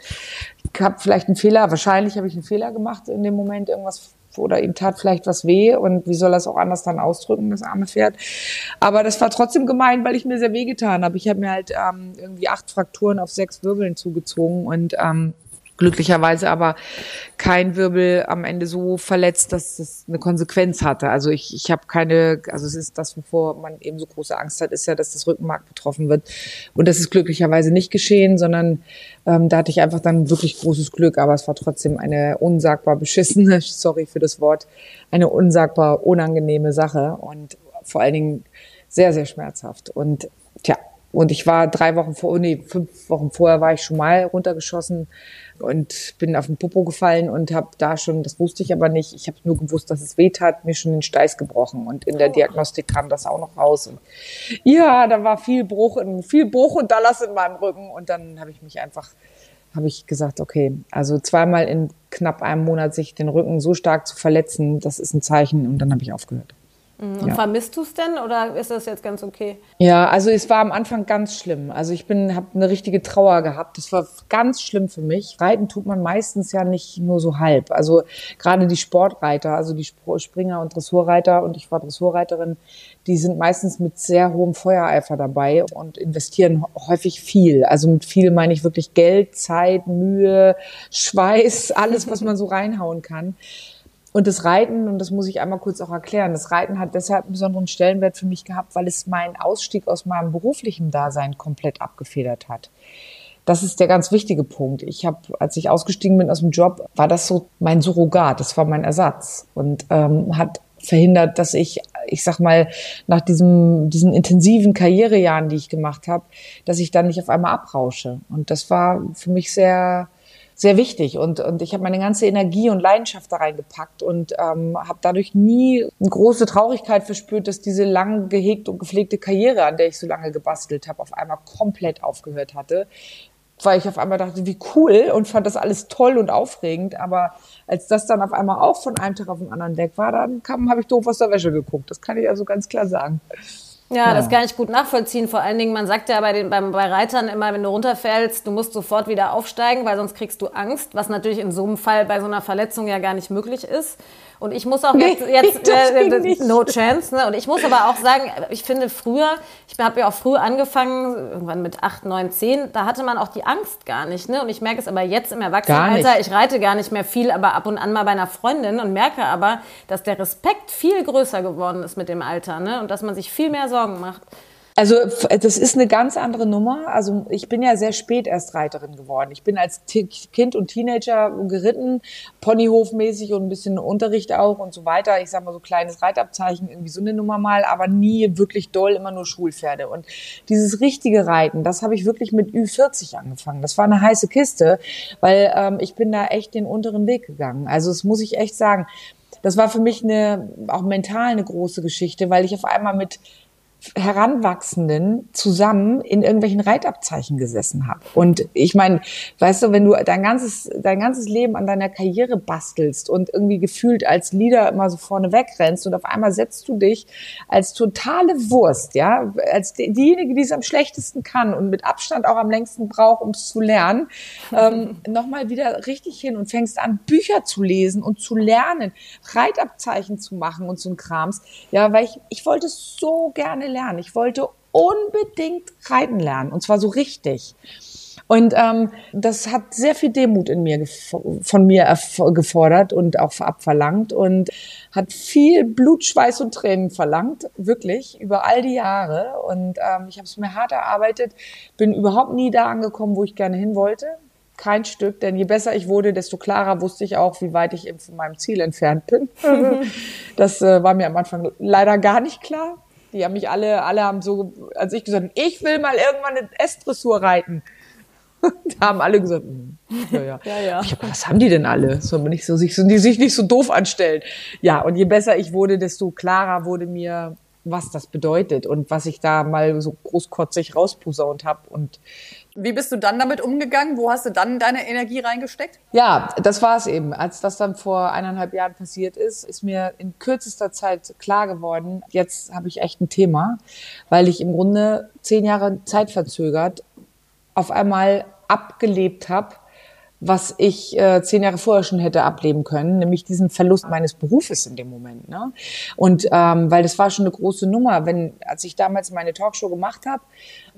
Ich habe vielleicht einen Fehler, wahrscheinlich habe ich einen Fehler gemacht in dem Moment, irgendwas oder ihm tat vielleicht was weh und wie soll er es auch anders dann ausdrücken, das arme Pferd. Aber das war trotzdem gemein, weil ich mir sehr wehgetan habe. Ich habe mir halt ähm, irgendwie acht Frakturen auf sechs Wirbeln zugezogen und ähm, glücklicherweise aber kein Wirbel am Ende so verletzt, dass es eine Konsequenz hatte. Also ich, ich habe keine, also es ist das, wovor man eben so große Angst hat, ist ja, dass das Rückenmark betroffen wird. Und das ist glücklicherweise nicht geschehen, sondern ähm, da hatte ich einfach dann wirklich großes Glück. Aber es war trotzdem eine unsagbar beschissene, sorry für das Wort, eine unsagbar unangenehme Sache und vor allen Dingen sehr, sehr schmerzhaft. Und tja, Und ich war drei Wochen vor, nee, fünf Wochen vorher war ich schon mal runtergeschossen und bin auf den Popo gefallen und habe da schon, das wusste ich aber nicht, ich habe nur gewusst, dass es weh tat, mir schon den Steiß gebrochen und in der oh. Diagnostik kam das auch noch raus. Und ja, da war viel Bruch, viel Bruch und Dallas in meinem Rücken und dann habe ich mich einfach habe ich gesagt, okay, also zweimal in knapp einem Monat sich den Rücken so stark zu verletzen, das ist ein Zeichen und dann habe ich aufgehört. Mhm. Und ja. vermisst du es denn oder ist das jetzt ganz okay? Ja, also es war am Anfang ganz schlimm. Also ich bin, habe eine richtige Trauer gehabt. Das war ganz schlimm für mich. Reiten tut man meistens ja nicht nur so halb. Also gerade die Sportreiter, also die Springer und Dressurreiter und ich war Dressurreiterin, die sind meistens mit sehr hohem Feuereifer dabei und investieren häufig viel. Also mit viel meine ich wirklich Geld, Zeit, Mühe, Schweiß, alles, was man so reinhauen kann. Und das Reiten, und das muss ich einmal kurz auch erklären, das Reiten hat deshalb einen besonderen Stellenwert für mich gehabt, weil es meinen Ausstieg aus meinem beruflichen Dasein komplett abgefedert hat. Das ist der ganz wichtige Punkt. Ich habe, als ich ausgestiegen bin aus dem Job, war das so mein Surrogat, das war mein Ersatz und ähm, hat verhindert, dass ich, ich sag mal, nach diesem, diesen intensiven Karrierejahren, die ich gemacht habe, dass ich dann nicht auf einmal abrausche. Und das war für mich sehr sehr wichtig und, und ich habe meine ganze Energie und Leidenschaft da reingepackt und ähm, habe dadurch nie eine große Traurigkeit verspürt, dass diese lang gehegt und gepflegte Karriere, an der ich so lange gebastelt habe, auf einmal komplett aufgehört hatte, weil ich auf einmal dachte, wie cool und fand das alles toll und aufregend, aber als das dann auf einmal auch von einem Tag auf den anderen weg war, dann kam, habe ich doof aus der Wäsche geguckt. Das kann ich also ganz klar sagen. Ja, ja, das kann ich gut nachvollziehen. Vor allen Dingen, man sagt ja bei, den, bei, bei Reitern immer, wenn du runterfällst, du musst sofort wieder aufsteigen, weil sonst kriegst du Angst, was natürlich in so einem Fall bei so einer Verletzung ja gar nicht möglich ist. Und ich muss auch jetzt, nee, jetzt äh, no chance. Ne? Und ich muss aber auch sagen, ich finde früher, ich habe ja auch früh angefangen, irgendwann mit acht, neun, zehn, da hatte man auch die Angst gar nicht. Ne? Und ich merke es aber jetzt im Erwachsenenalter, ich reite gar nicht mehr viel, aber ab und an mal bei einer Freundin und merke aber, dass der Respekt viel größer geworden ist mit dem Alter ne? und dass man sich viel mehr Sorgen macht. Also das ist eine ganz andere Nummer. Also ich bin ja sehr spät erst Reiterin geworden. Ich bin als Kind und Teenager geritten, Ponyhofmäßig und ein bisschen Unterricht auch und so weiter. Ich sag mal so kleines Reitabzeichen, irgendwie so eine Nummer mal, aber nie wirklich doll, immer nur Schulpferde. Und dieses richtige Reiten, das habe ich wirklich mit Ü40 angefangen. Das war eine heiße Kiste, weil ähm, ich bin da echt den unteren Weg gegangen. Also das muss ich echt sagen. Das war für mich eine auch mental eine große Geschichte, weil ich auf einmal mit Heranwachsenden zusammen in irgendwelchen Reitabzeichen gesessen habe. Und ich meine, weißt du, wenn du dein ganzes, dein ganzes Leben an deiner Karriere bastelst und irgendwie gefühlt als Leader immer so vorne wegrennst und auf einmal setzt du dich als totale Wurst, ja, als diejenige, die es am schlechtesten kann und mit Abstand auch am längsten braucht, um es zu lernen, ähm, nochmal wieder richtig hin und fängst an, Bücher zu lesen und zu lernen, Reitabzeichen zu machen und so ein Krams. Ja, weil ich, ich wollte so gerne lernen. Ich wollte unbedingt reiten lernen und zwar so richtig. Und ähm, das hat sehr viel Demut in mir von mir gefordert und auch abverlangt und hat viel Blut, Schweiß und Tränen verlangt, wirklich über all die Jahre. Und ähm, ich habe es mir hart erarbeitet, bin überhaupt nie da angekommen, wo ich gerne hin wollte. Kein Stück, denn je besser ich wurde, desto klarer wusste ich auch, wie weit ich eben von meinem Ziel entfernt bin. das äh, war mir am Anfang leider gar nicht klar. Die haben mich alle, alle haben so, als ich gesagt ich will mal irgendwann eine S-Dressur reiten. da haben alle gesagt, hm, ja, ja. ja, ja. Ich hab, was haben die denn alle? Man nicht so, sich, die sich nicht so doof anstellen. Ja, und je besser ich wurde, desto klarer wurde mir, was das bedeutet und was ich da mal so großkotzig rausposaunt habe und wie bist du dann damit umgegangen? Wo hast du dann deine Energie reingesteckt? Ja, das war es eben. Als das dann vor eineinhalb Jahren passiert ist, ist mir in kürzester Zeit klar geworden, jetzt habe ich echt ein Thema, weil ich im Grunde zehn Jahre Zeit verzögert auf einmal abgelebt habe was ich äh, zehn Jahre vorher schon hätte ableben können, nämlich diesen Verlust meines Berufes in dem Moment. Ne? Und ähm, weil das war schon eine große Nummer, wenn als ich damals meine Talkshow gemacht habe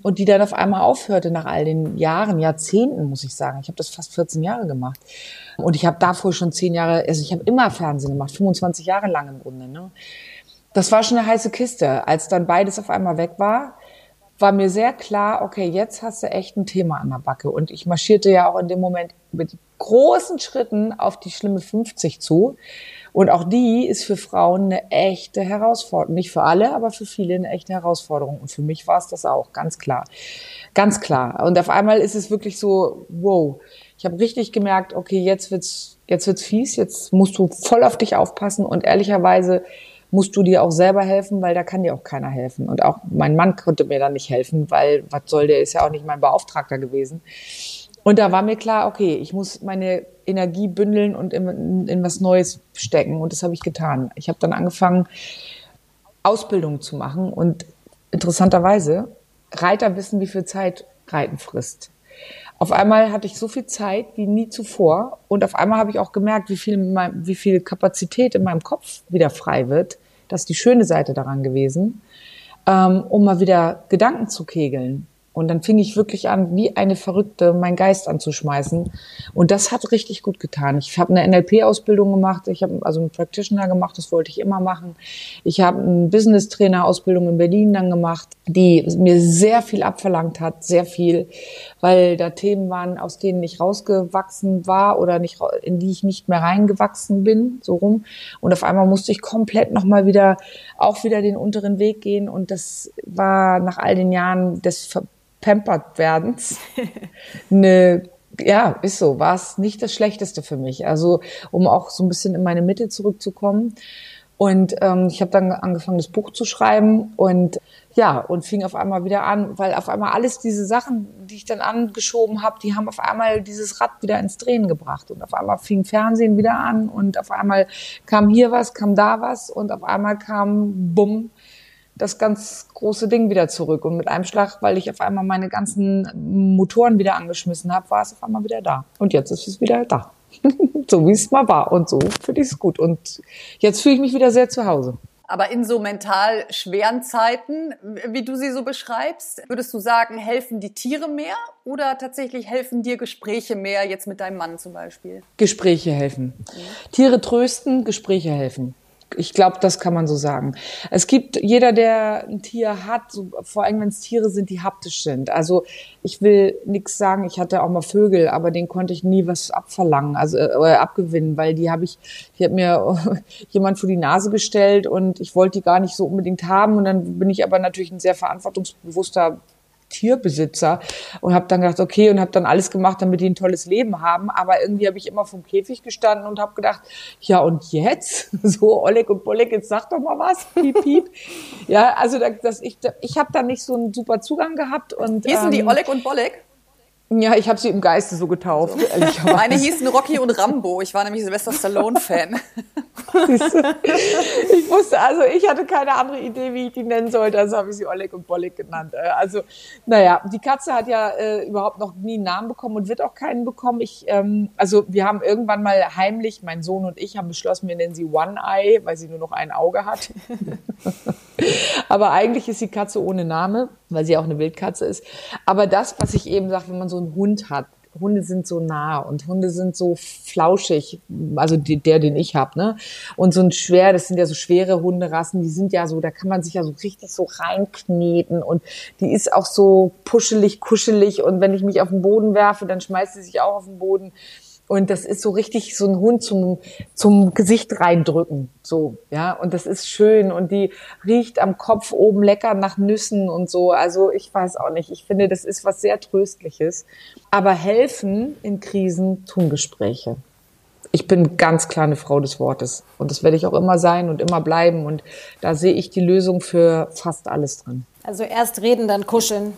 und die dann auf einmal aufhörte nach all den Jahren, Jahrzehnten, muss ich sagen. Ich habe das fast 14 Jahre gemacht und ich habe davor schon zehn Jahre, also ich habe immer Fernsehen gemacht, 25 Jahre lang im Grunde. Ne? Das war schon eine heiße Kiste, als dann beides auf einmal weg war war mir sehr klar, okay, jetzt hast du echt ein Thema an der Backe. Und ich marschierte ja auch in dem Moment mit großen Schritten auf die schlimme 50 zu. Und auch die ist für Frauen eine echte Herausforderung. Nicht für alle, aber für viele eine echte Herausforderung. Und für mich war es das auch, ganz klar. Ganz klar. Und auf einmal ist es wirklich so, wow. Ich habe richtig gemerkt, okay, jetzt wird's, jetzt wird's fies, jetzt musst du voll auf dich aufpassen und ehrlicherweise musst du dir auch selber helfen, weil da kann dir auch keiner helfen. Und auch mein Mann konnte mir da nicht helfen, weil was soll, der ist ja auch nicht mein Beauftragter gewesen. Und da war mir klar, okay, ich muss meine Energie bündeln und in, in was Neues stecken. Und das habe ich getan. Ich habe dann angefangen, Ausbildung zu machen. Und interessanterweise, Reiter wissen, wie viel Zeit Reiten frisst. Auf einmal hatte ich so viel Zeit wie nie zuvor. Und auf einmal habe ich auch gemerkt, wie viel, wie viel Kapazität in meinem Kopf wieder frei wird. Das ist die schöne Seite daran gewesen, ähm, um mal wieder Gedanken zu kegeln. Und dann fing ich wirklich an, wie eine Verrückte, meinen Geist anzuschmeißen. Und das hat richtig gut getan. Ich habe eine NLP-Ausbildung gemacht, ich habe also einen Practitioner gemacht, das wollte ich immer machen. Ich habe eine Business-Trainer-Ausbildung in Berlin dann gemacht, die mir sehr viel abverlangt hat, sehr viel, weil da Themen waren, aus denen ich rausgewachsen war oder nicht, in die ich nicht mehr reingewachsen bin, so rum. Und auf einmal musste ich komplett nochmal wieder, auch wieder den unteren Weg gehen. Und das war nach all den Jahren des pampert werdens eine ja, ist so, war es nicht das Schlechteste für mich. Also um auch so ein bisschen in meine Mitte zurückzukommen. Und ähm, ich habe dann angefangen, das Buch zu schreiben und ja, und fing auf einmal wieder an, weil auf einmal alles diese Sachen, die ich dann angeschoben habe, die haben auf einmal dieses Rad wieder ins Drehen gebracht. Und auf einmal fing Fernsehen wieder an und auf einmal kam hier was, kam da was und auf einmal kam, bumm, das ganz große Ding wieder zurück. Und mit einem Schlag, weil ich auf einmal meine ganzen Motoren wieder angeschmissen habe, war es auf einmal wieder da. Und jetzt ist es wieder da. so wie es mal war. Und so finde ich es gut. Und jetzt fühle ich mich wieder sehr zu Hause. Aber in so mental schweren Zeiten, wie du sie so beschreibst, würdest du sagen, helfen die Tiere mehr oder tatsächlich helfen dir Gespräche mehr, jetzt mit deinem Mann zum Beispiel? Gespräche helfen. Mhm. Tiere trösten, Gespräche helfen ich glaube, das kann man so sagen. Es gibt jeder, der ein Tier hat, so, vor allem wenn es Tiere sind, die haptisch sind. Also ich will nichts sagen. Ich hatte auch mal Vögel, aber den konnte ich nie was abverlangen, also äh, abgewinnen, weil die habe ich, die hat mir jemand vor die Nase gestellt und ich wollte die gar nicht so unbedingt haben. Und dann bin ich aber natürlich ein sehr verantwortungsbewusster Tierbesitzer und habe dann gedacht, okay, und habe dann alles gemacht, damit die ein tolles Leben haben. Aber irgendwie habe ich immer vom Käfig gestanden und habe gedacht, ja und jetzt? So, Oleg und Bolek, jetzt sag doch mal was, piep, piep. ja, also das, ich, ich habe da nicht so einen super Zugang gehabt. Und, Hießen ähm, die Oleg und Bolek? Ja, ich habe sie im Geiste so getauft. So. Meine hießen Rocky und Rambo. Ich war nämlich Sylvester Stallone-Fan. ich wusste, also ich hatte keine andere Idee, wie ich die nennen sollte, also habe ich sie Oleg und Bolek genannt. Äh, also, naja, die Katze hat ja äh, überhaupt noch nie einen Namen bekommen und wird auch keinen bekommen. Ich, ähm, also wir haben irgendwann mal heimlich, mein Sohn und ich haben beschlossen, wir nennen sie One Eye, weil sie nur noch ein Auge hat. Aber eigentlich ist die Katze ohne Name, weil sie auch eine Wildkatze ist. Aber das, was ich eben sage, wenn man so einen Hund hat, Hunde sind so nah und Hunde sind so flauschig, also die, der, den ich habe, ne? Und so ein schwer, das sind ja so schwere Hunderassen, die sind ja so, da kann man sich ja so richtig so reinkneten und die ist auch so puschelig, kuschelig und wenn ich mich auf den Boden werfe, dann schmeißt sie sich auch auf den Boden. Und das ist so richtig so ein Hund zum, zum Gesicht reindrücken. So, ja. Und das ist schön. Und die riecht am Kopf oben lecker nach Nüssen und so. Also ich weiß auch nicht. Ich finde, das ist was sehr Tröstliches. Aber helfen in Krisen tun Gespräche. Ich bin ganz klar eine Frau des Wortes. Und das werde ich auch immer sein und immer bleiben. Und da sehe ich die Lösung für fast alles drin. Also erst reden, dann kuscheln.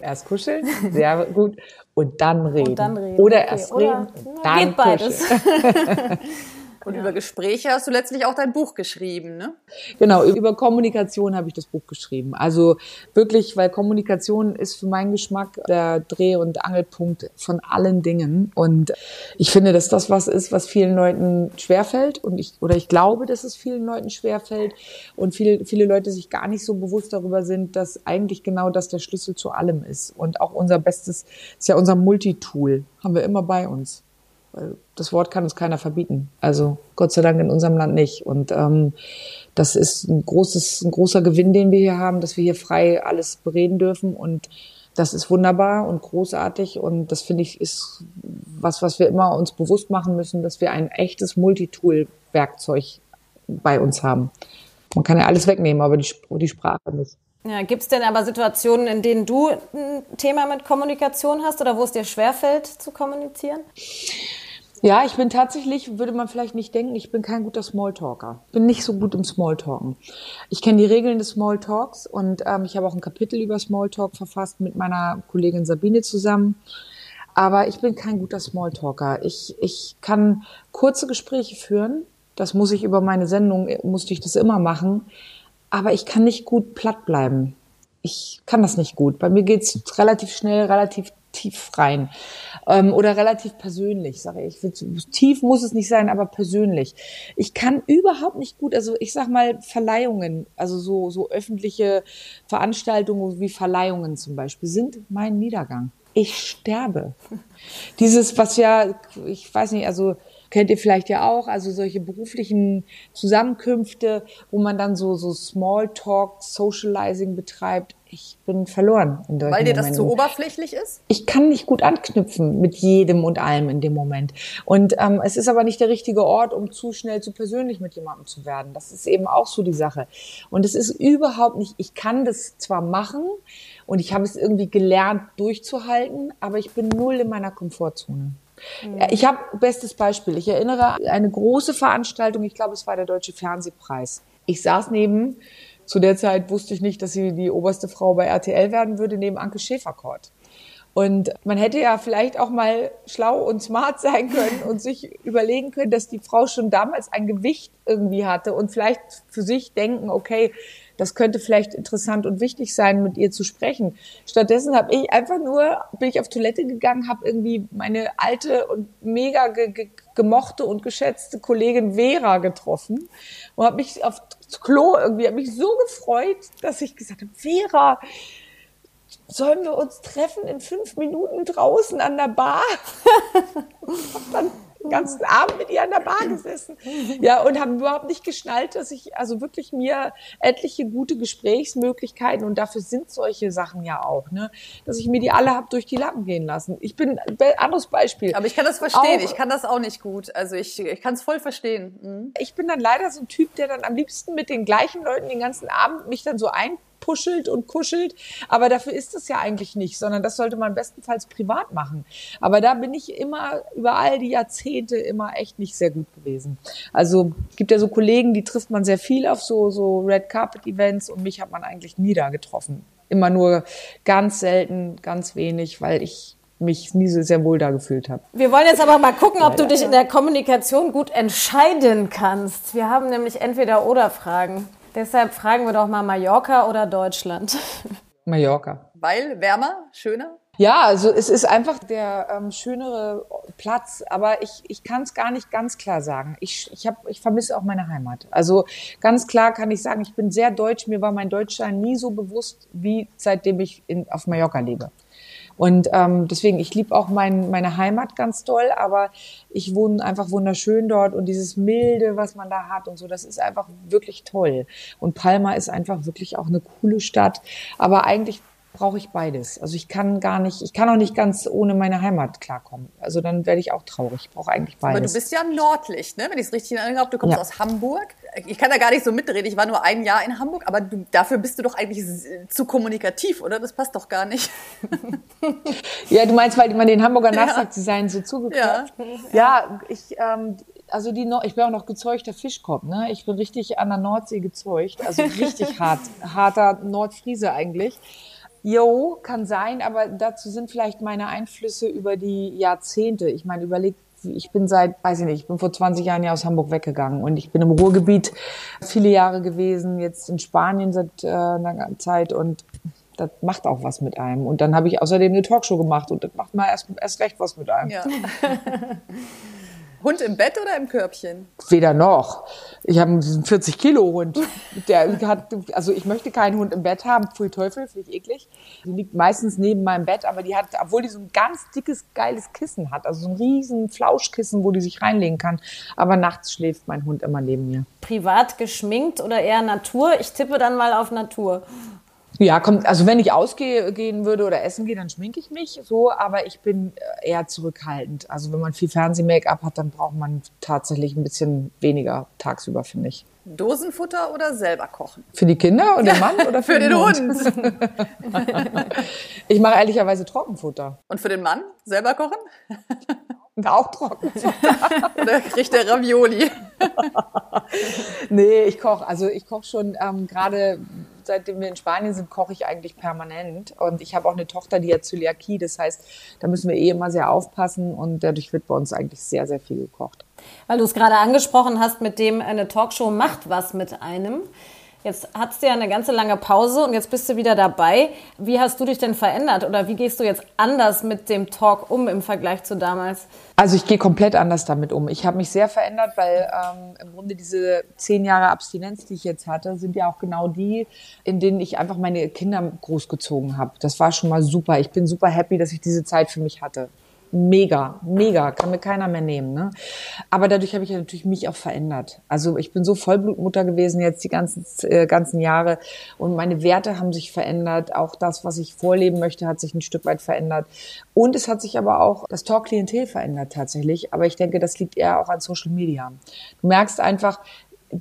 Erst kuscheln, sehr gut und dann reden. Und dann reden. Oder okay. erst reden, Oder, dann geht beides. Und ja. über Gespräche hast du letztlich auch dein Buch geschrieben, ne? Genau, über Kommunikation habe ich das Buch geschrieben. Also wirklich, weil Kommunikation ist für meinen Geschmack der Dreh- und Angelpunkt von allen Dingen. Und ich finde, dass das was ist, was vielen Leuten schwerfällt. Und ich, oder ich glaube, dass es vielen Leuten schwerfällt. Und viele, viele Leute sich gar nicht so bewusst darüber sind, dass eigentlich genau das der Schlüssel zu allem ist. Und auch unser bestes, ist ja unser Multitool, haben wir immer bei uns. Das Wort kann uns keiner verbieten. Also Gott sei Dank in unserem Land nicht. Und ähm, das ist ein großes, ein großer Gewinn, den wir hier haben, dass wir hier frei alles bereden dürfen und das ist wunderbar und großartig und das finde ich ist was, was wir immer uns bewusst machen müssen, dass wir ein echtes Multitool-Werkzeug bei uns haben. Man kann ja alles wegnehmen, aber die, die Sprache nicht. Ja, Gibt es denn aber Situationen, in denen du ein Thema mit Kommunikation hast oder wo es dir schwerfällt zu kommunizieren? Ja, ich bin tatsächlich, würde man vielleicht nicht denken, ich bin kein guter Smalltalker. Bin nicht so gut im Smalltalken. Ich kenne die Regeln des Smalltalks und ähm, ich habe auch ein Kapitel über Smalltalk verfasst mit meiner Kollegin Sabine zusammen. Aber ich bin kein guter Smalltalker. Ich, ich kann kurze Gespräche führen. Das muss ich über meine Sendung, musste ich das immer machen. Aber ich kann nicht gut platt bleiben. Ich kann das nicht gut. Bei mir geht's relativ schnell, relativ tief rein ähm, oder relativ persönlich, sage ich. Tief muss es nicht sein, aber persönlich. Ich kann überhaupt nicht gut, also ich sag mal Verleihungen, also so so öffentliche Veranstaltungen wie Verleihungen zum Beispiel sind mein Niedergang. Ich sterbe. Dieses, was ja, ich weiß nicht, also kennt ihr vielleicht ja auch, also solche beruflichen Zusammenkünfte, wo man dann so, so Smalltalk, Socializing betreibt. Ich bin verloren in Weil dir das zu oberflächlich ist? Ich kann nicht gut anknüpfen mit jedem und allem in dem Moment. Und ähm, es ist aber nicht der richtige Ort, um zu schnell zu persönlich mit jemandem zu werden. Das ist eben auch so die Sache. Und es ist überhaupt nicht, ich kann das zwar machen und ich habe es irgendwie gelernt durchzuhalten, aber ich bin null in meiner Komfortzone. Ich habe bestes Beispiel. Ich erinnere eine große Veranstaltung. Ich glaube, es war der Deutsche Fernsehpreis. Ich saß neben, zu der Zeit wusste ich nicht, dass sie die oberste Frau bei RTL werden würde, neben Anke Schäferkort. Und man hätte ja vielleicht auch mal schlau und smart sein können und sich überlegen können, dass die Frau schon damals ein Gewicht irgendwie hatte und vielleicht für sich denken, okay, das könnte vielleicht interessant und wichtig sein, mit ihr zu sprechen. Stattdessen habe ich einfach nur, bin ich auf Toilette gegangen, habe irgendwie meine alte und mega ge ge gemochte und geschätzte Kollegin Vera getroffen und habe mich auf Klo irgendwie, habe mich so gefreut, dass ich gesagt habe, Vera, sollen wir uns treffen in fünf Minuten draußen an der Bar? und hab dann den ganzen Abend mit ihr an der Bar gesessen. Ja, und haben überhaupt nicht geschnallt, dass ich also wirklich mir etliche gute Gesprächsmöglichkeiten und dafür sind solche Sachen ja auch, ne, dass ich mir die alle hab durch die Lappen gehen lassen. Ich bin anderes Beispiel. Aber ich kann das verstehen. Auch, ich kann das auch nicht gut. Also ich, ich kann es voll verstehen. Mhm. Ich bin dann leider so ein Typ, der dann am liebsten mit den gleichen Leuten den ganzen Abend mich dann so ein puschelt und kuschelt. Aber dafür ist es ja eigentlich nicht, sondern das sollte man bestenfalls privat machen. Aber da bin ich immer über all die Jahrzehnte immer echt nicht sehr gut gewesen. Also gibt ja so Kollegen, die trifft man sehr viel auf so, so Red Carpet Events und mich hat man eigentlich nie da getroffen. Immer nur ganz selten, ganz wenig, weil ich mich nie so sehr wohl da gefühlt habe. Wir wollen jetzt aber mal gucken, ob du dich in der Kommunikation gut entscheiden kannst. Wir haben nämlich entweder oder Fragen. Deshalb fragen wir doch mal Mallorca oder Deutschland. Mallorca. Weil wärmer, schöner? Ja, also es ist einfach der ähm, schönere Platz, aber ich, ich kann es gar nicht ganz klar sagen. Ich, ich, hab, ich vermisse auch meine Heimat. Also ganz klar kann ich sagen, ich bin sehr deutsch. Mir war mein Deutschsein nie so bewusst, wie seitdem ich in, auf Mallorca lebe. Und ähm, deswegen, ich liebe auch mein, meine Heimat ganz doll, aber ich wohne einfach wunderschön dort und dieses Milde, was man da hat und so, das ist einfach wirklich toll. Und Palma ist einfach wirklich auch eine coole Stadt. Aber eigentlich brauche ich beides. Also ich kann gar nicht, ich kann auch nicht ganz ohne meine Heimat klarkommen. Also dann werde ich auch traurig. Ich brauche eigentlich beides. Aber du bist ja Nordlicht, ne? wenn ich es richtig in Erinnerung habe. Du kommst ja. aus Hamburg. Ich kann da gar nicht so mitreden. Ich war nur ein Jahr in Hamburg, aber du, dafür bist du doch eigentlich zu kommunikativ, oder? Das passt doch gar nicht. ja, du meinst, weil man den Hamburger nachsagt, sie seien so zugeklappt. Ja, ja ich, ähm, also die no ich bin auch noch gezeuchter Fischkopf, ne? Ich bin richtig an der Nordsee gezeugt, also richtig hart, harter Nordfriese eigentlich. Jo, kann sein, aber dazu sind vielleicht meine Einflüsse über die Jahrzehnte. Ich meine, überlegt, ich bin seit, weiß ich nicht, ich bin vor 20 Jahren ja aus Hamburg weggegangen und ich bin im Ruhrgebiet viele Jahre gewesen, jetzt in Spanien seit äh, einer Zeit und das macht auch was mit einem. Und dann habe ich außerdem eine Talkshow gemacht und das macht mal erst, erst recht was mit einem. Ja. Hund im Bett oder im Körbchen? Weder noch. Ich habe einen 40 Kilo Hund. Der hat, also ich möchte keinen Hund im Bett haben. Pfui Teufel, finde ich eklig. Die liegt meistens neben meinem Bett, aber die hat, obwohl die so ein ganz dickes, geiles Kissen hat, also so ein riesen Flauschkissen, wo die sich reinlegen kann. Aber nachts schläft mein Hund immer neben mir. Privat geschminkt oder eher Natur? Ich tippe dann mal auf Natur. Ja, kommt, also wenn ich ausgehen würde oder essen gehe, dann schminke ich mich so, aber ich bin äh, eher zurückhaltend. Also wenn man viel Fernseh-Make-up hat, dann braucht man tatsächlich ein bisschen weniger tagsüber, finde ich. Dosenfutter oder selber kochen? Für die Kinder und den Mann oder für, für den, den Hund? Ich mache ehrlicherweise Trockenfutter. Und für den Mann selber kochen? Auch Trockenfutter. oder kriegt der Ravioli? nee, ich koche. Also ich koche schon ähm, gerade seitdem wir in Spanien sind, koche ich eigentlich permanent. Und ich habe auch eine Tochter, die hat Zöliakie. Das heißt, da müssen wir eh immer sehr aufpassen. Und dadurch wird bei uns eigentlich sehr, sehr viel gekocht. Weil du es gerade angesprochen hast, mit dem eine Talkshow macht was mit einem. Jetzt hattest du ja eine ganze lange Pause und jetzt bist du wieder dabei. Wie hast du dich denn verändert oder wie gehst du jetzt anders mit dem Talk um im Vergleich zu damals? Also ich gehe komplett anders damit um. Ich habe mich sehr verändert, weil ähm, im Grunde diese zehn Jahre Abstinenz, die ich jetzt hatte, sind ja auch genau die, in denen ich einfach meine Kinder großgezogen habe. Das war schon mal super. Ich bin super happy, dass ich diese Zeit für mich hatte mega, mega, kann mir keiner mehr nehmen. Ne? Aber dadurch habe ich ja natürlich mich auch verändert. Also ich bin so Vollblutmutter gewesen jetzt die ganzen, äh, ganzen Jahre und meine Werte haben sich verändert. Auch das, was ich vorleben möchte, hat sich ein Stück weit verändert. Und es hat sich aber auch das Talk-Klientel verändert tatsächlich. Aber ich denke, das liegt eher auch an Social Media. Du merkst einfach,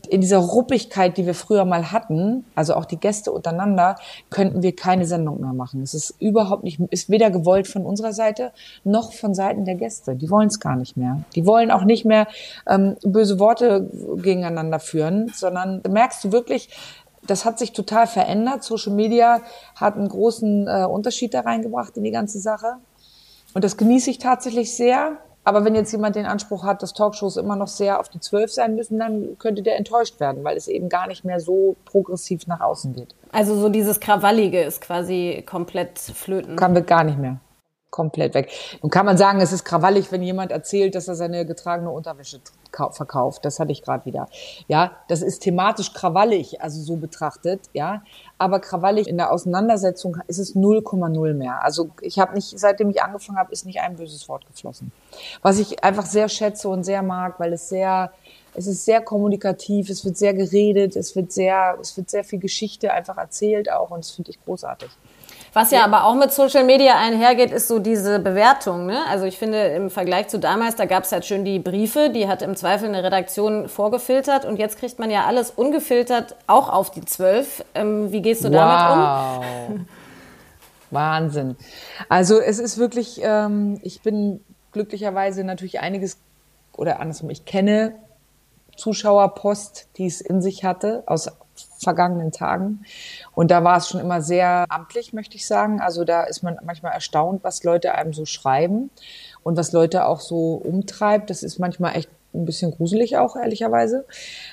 in dieser Ruppigkeit, die wir früher mal hatten, also auch die Gäste untereinander, könnten wir keine Sendung mehr machen. Es ist überhaupt nicht, ist weder gewollt von unserer Seite noch von Seiten der Gäste. Die wollen es gar nicht mehr. Die wollen auch nicht mehr ähm, böse Worte gegeneinander führen, sondern merkst du wirklich, das hat sich total verändert. Social Media hat einen großen äh, Unterschied da reingebracht in die ganze Sache. Und das genieße ich tatsächlich sehr. Aber wenn jetzt jemand den Anspruch hat, dass Talkshows immer noch sehr auf die Zwölf sein müssen, dann könnte der enttäuscht werden, weil es eben gar nicht mehr so progressiv nach außen geht. Also so dieses Krawallige ist quasi komplett flöten. Kann wir gar nicht mehr komplett weg. Nun kann man sagen, es ist krawallig, wenn jemand erzählt, dass er seine getragene Unterwäsche verkauft. Das hatte ich gerade wieder. Ja, das ist thematisch krawallig, also so betrachtet, ja. Aber krawallig in der Auseinandersetzung ist es 0,0 mehr. Also ich habe nicht, seitdem ich angefangen habe, ist nicht ein böses Wort geflossen. Was ich einfach sehr schätze und sehr mag, weil es sehr, es ist sehr kommunikativ, es wird sehr geredet, es wird sehr, es wird sehr viel Geschichte einfach erzählt auch und das finde ich großartig. Was ja, aber auch mit Social Media einhergeht, ist so diese Bewertung. Ne? Also ich finde im Vergleich zu damals, da gab es halt schön die Briefe, die hat im Zweifel eine Redaktion vorgefiltert und jetzt kriegt man ja alles ungefiltert auch auf die zwölf. Ähm, wie gehst du wow. damit um? Wahnsinn. Also es ist wirklich, ähm, ich bin glücklicherweise natürlich einiges oder andersrum, ich kenne Zuschauerpost, die es in sich hatte, aus vergangenen Tagen. Und da war es schon immer sehr amtlich, möchte ich sagen. Also da ist man manchmal erstaunt, was Leute einem so schreiben und was Leute auch so umtreibt. Das ist manchmal echt ein bisschen gruselig auch, ehrlicherweise.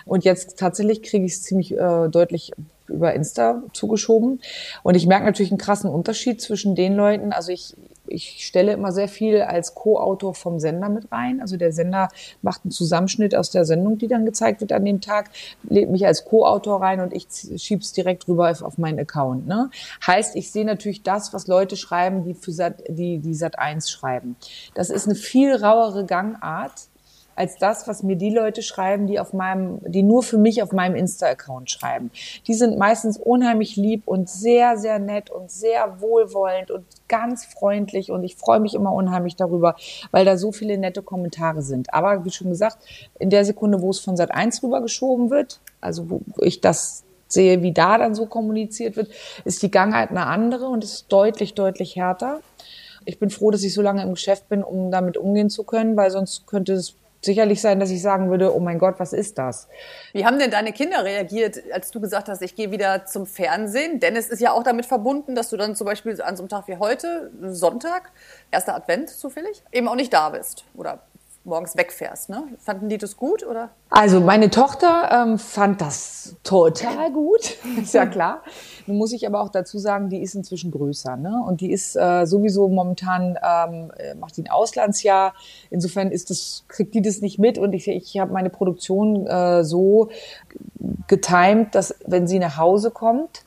Und jetzt tatsächlich kriege ich es ziemlich äh, deutlich über Insta zugeschoben. Und ich merke natürlich einen krassen Unterschied zwischen den Leuten. Also ich, ich stelle immer sehr viel als Co-Autor vom Sender mit rein. Also der Sender macht einen Zusammenschnitt aus der Sendung, die dann gezeigt wird an dem Tag, lädt mich als Co-Autor rein und ich schieb's direkt rüber auf, auf meinen Account. Ne? Heißt, ich sehe natürlich das, was Leute schreiben, die für Sat, die, die Sat 1 schreiben. Das ist eine viel rauere Gangart als das, was mir die Leute schreiben, die auf meinem, die nur für mich auf meinem Insta-Account schreiben. Die sind meistens unheimlich lieb und sehr, sehr nett und sehr wohlwollend und ganz freundlich und ich freue mich immer unheimlich darüber, weil da so viele nette Kommentare sind. Aber wie schon gesagt, in der Sekunde, wo es von Sat 1 rübergeschoben wird, also wo ich das sehe, wie da dann so kommuniziert wird, ist die Gangheit eine andere und es ist deutlich, deutlich härter. Ich bin froh, dass ich so lange im Geschäft bin, um damit umgehen zu können, weil sonst könnte es sicherlich sein, dass ich sagen würde, oh mein Gott, was ist das? Wie haben denn deine Kinder reagiert, als du gesagt hast, ich gehe wieder zum Fernsehen? Denn es ist ja auch damit verbunden, dass du dann zum Beispiel an so einem Tag wie heute, Sonntag, erster Advent zufällig, eben auch nicht da bist. Oder morgens wegfährst. Ne? Fanden die das gut oder? Also meine Tochter ähm, fand das total gut, ist ja klar. Nun muss ich aber auch dazu sagen, die ist inzwischen größer, ne? Und die ist äh, sowieso momentan ähm, äh, macht die ein Auslandsjahr. Insofern ist das kriegt die das nicht mit und ich, ich habe meine Produktion äh, so getimt, dass wenn sie nach Hause kommt,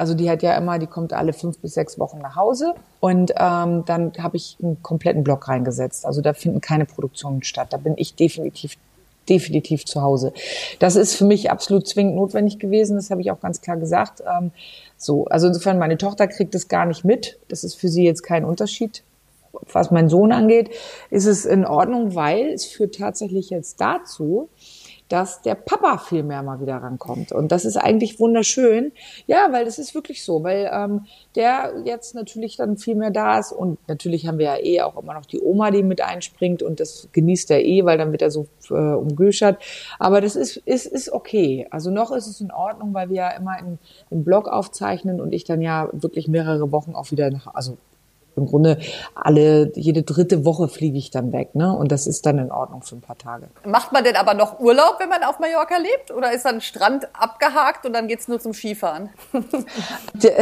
also die hat ja immer, die kommt alle fünf bis sechs Wochen nach Hause und ähm, dann habe ich einen kompletten Block reingesetzt. Also da finden keine Produktionen statt. Da bin ich definitiv definitiv zu Hause. Das ist für mich absolut zwingend notwendig gewesen. Das habe ich auch ganz klar gesagt. Ähm, so, also insofern meine Tochter kriegt das gar nicht mit. Das ist für sie jetzt kein Unterschied. Was mein Sohn angeht, ist es in Ordnung, weil es führt tatsächlich jetzt dazu, dass der Papa viel mehr mal wieder rankommt. Und das ist eigentlich wunderschön. Ja, weil das ist wirklich so, weil ähm, der jetzt natürlich dann viel mehr da ist. Und natürlich haben wir ja eh auch immer noch die Oma, die mit einspringt und das genießt er eh, weil dann wird er so äh, umgöschert. Aber das ist, ist, ist okay. Also noch ist es in Ordnung, weil wir ja immer im Blog aufzeichnen und ich dann ja wirklich mehrere Wochen auch wieder nach, also im Grunde alle, jede dritte Woche fliege ich dann weg, ne? Und das ist dann in Ordnung für ein paar Tage. Macht man denn aber noch Urlaub, wenn man auf Mallorca lebt? Oder ist dann Strand abgehakt und dann geht's nur zum Skifahren?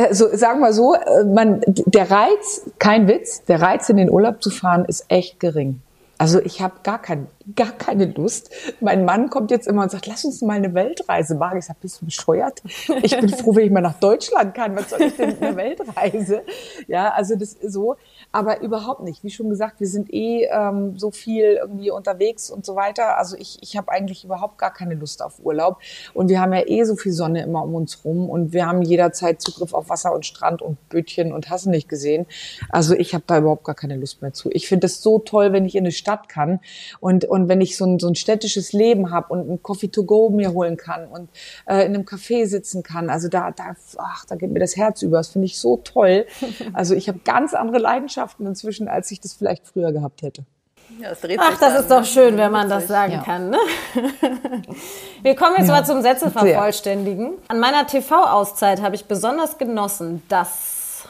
Also sagen wir so, äh, man, der Reiz, kein Witz, der Reiz in den Urlaub zu fahren ist echt gering. Also ich habe gar, kein, gar keine Lust. Mein Mann kommt jetzt immer und sagt, lass uns mal eine Weltreise machen. Ich sage, bist du bescheuert? Ich bin froh, wenn ich mal nach Deutschland kann. Was soll ich denn mit einer Weltreise? Ja, also das ist so aber überhaupt nicht. Wie schon gesagt, wir sind eh ähm, so viel irgendwie unterwegs und so weiter. Also ich, ich habe eigentlich überhaupt gar keine Lust auf Urlaub. Und wir haben ja eh so viel Sonne immer um uns rum und wir haben jederzeit Zugriff auf Wasser und Strand und Bötchen und hast nicht gesehen. Also ich habe da überhaupt gar keine Lust mehr zu. Ich finde es so toll, wenn ich in eine Stadt kann und, und wenn ich so ein, so ein städtisches Leben habe und ein Coffee to go mir holen kann und äh, in einem Café sitzen kann. Also da, da, ach, da geht mir das Herz über. Das finde ich so toll. Also ich habe ganz andere Leidenschaften Leidenschaften inzwischen, als ich das vielleicht früher gehabt hätte. Ja, das Ach, das ist doch schön, wenn man das sagen ja. kann. Ne? Wir kommen jetzt ja. mal zum Sätze vervollständigen. An meiner TV-Auszeit habe ich besonders genossen, dass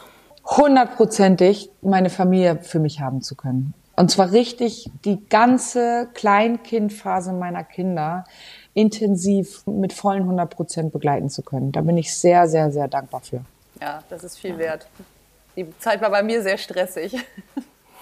hundertprozentig meine Familie für mich haben zu können. Und zwar richtig die ganze Kleinkindphase meiner Kinder intensiv mit vollen 100 Prozent begleiten zu können. Da bin ich sehr, sehr, sehr dankbar für. Ja, das ist viel wert. Die Zeit war bei mir sehr stressig.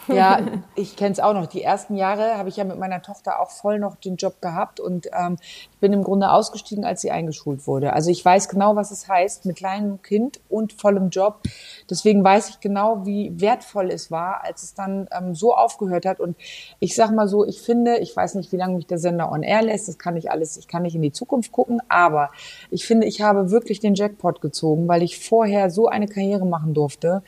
Ja, ich kenne es auch noch. Die ersten Jahre habe ich ja mit meiner Tochter auch voll noch den Job gehabt und ähm, ich bin im Grunde ausgestiegen, als sie eingeschult wurde. Also ich weiß genau, was es heißt mit kleinem Kind und vollem Job. Deswegen weiß ich genau, wie wertvoll es war, als es dann ähm, so aufgehört hat. Und ich sag mal so, ich finde, ich weiß nicht, wie lange mich der Sender on air lässt. Das kann ich alles, ich kann nicht in die Zukunft gucken, aber ich finde, ich habe wirklich den Jackpot gezogen, weil ich vorher so eine Karriere machen durfte.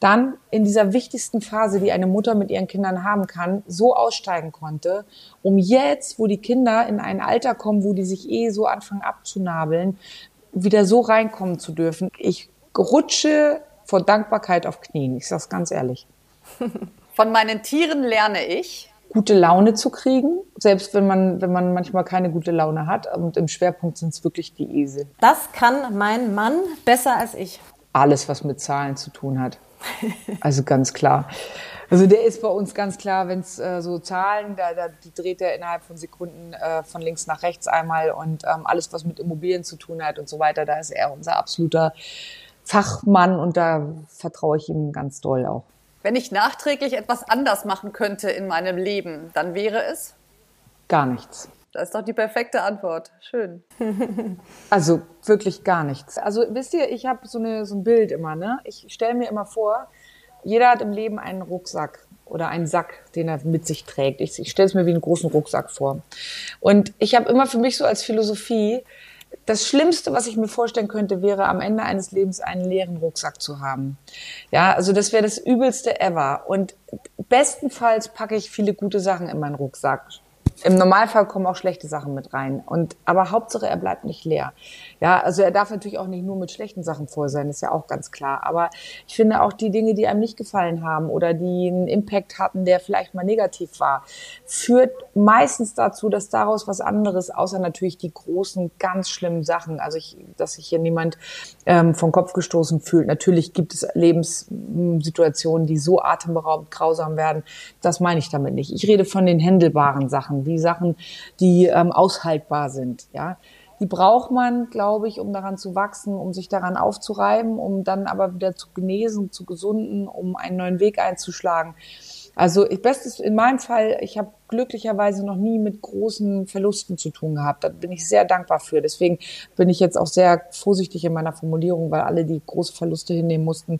Dann in dieser wichtigsten Phase, die eine Mutter Mutter mit ihren Kindern haben kann, so aussteigen konnte, um jetzt, wo die Kinder in ein Alter kommen, wo die sich eh so anfangen abzunabeln, wieder so reinkommen zu dürfen. Ich rutsche vor Dankbarkeit auf Knien. Ich sag's ganz ehrlich. Von meinen Tieren lerne ich, gute Laune zu kriegen, selbst wenn man, wenn man manchmal keine gute Laune hat. Und im Schwerpunkt sind es wirklich die Esel. Das kann mein Mann besser als ich. Alles, was mit Zahlen zu tun hat. Also ganz klar. Also der ist bei uns ganz klar, wenn es äh, so Zahlen, da, da, die dreht er innerhalb von Sekunden äh, von links nach rechts einmal und ähm, alles, was mit Immobilien zu tun hat und so weiter, da ist er unser absoluter Fachmann und da vertraue ich ihm ganz doll auch. Wenn ich nachträglich etwas anders machen könnte in meinem Leben, dann wäre es? Gar nichts. Das ist doch die perfekte Antwort. Schön. Also wirklich gar nichts. Also wisst ihr, ich habe so, so ein Bild immer. Ne? Ich stelle mir immer vor, jeder hat im Leben einen Rucksack oder einen Sack, den er mit sich trägt. Ich, ich stelle es mir wie einen großen Rucksack vor. Und ich habe immer für mich so als Philosophie, das Schlimmste, was ich mir vorstellen könnte, wäre am Ende eines Lebens einen leeren Rucksack zu haben. Ja, also das wäre das Übelste ever. Und bestenfalls packe ich viele gute Sachen in meinen Rucksack. Im Normalfall kommen auch schlechte Sachen mit rein. Und, aber Hauptsache, er bleibt nicht leer. Ja, also er darf natürlich auch nicht nur mit schlechten Sachen voll sein, ist ja auch ganz klar. Aber ich finde auch die Dinge, die einem nicht gefallen haben oder die einen Impact hatten, der vielleicht mal negativ war, führt meistens dazu, dass daraus was anderes, außer natürlich die großen, ganz schlimmen Sachen, also ich, dass sich hier niemand ähm, vom Kopf gestoßen fühlt. Natürlich gibt es Lebenssituationen, die so atemberaubend grausam werden. Das meine ich damit nicht. Ich rede von den händelbaren Sachen, die Sachen, die ähm, aushaltbar sind. Ja, die braucht man, glaube ich, um daran zu wachsen, um sich daran aufzureiben, um dann aber wieder zu genesen, zu gesunden, um einen neuen Weg einzuschlagen. Also ich bestes in meinem Fall, ich habe glücklicherweise noch nie mit großen Verlusten zu tun gehabt. Da bin ich sehr dankbar für. Deswegen bin ich jetzt auch sehr vorsichtig in meiner Formulierung, weil alle, die große Verluste hinnehmen mussten,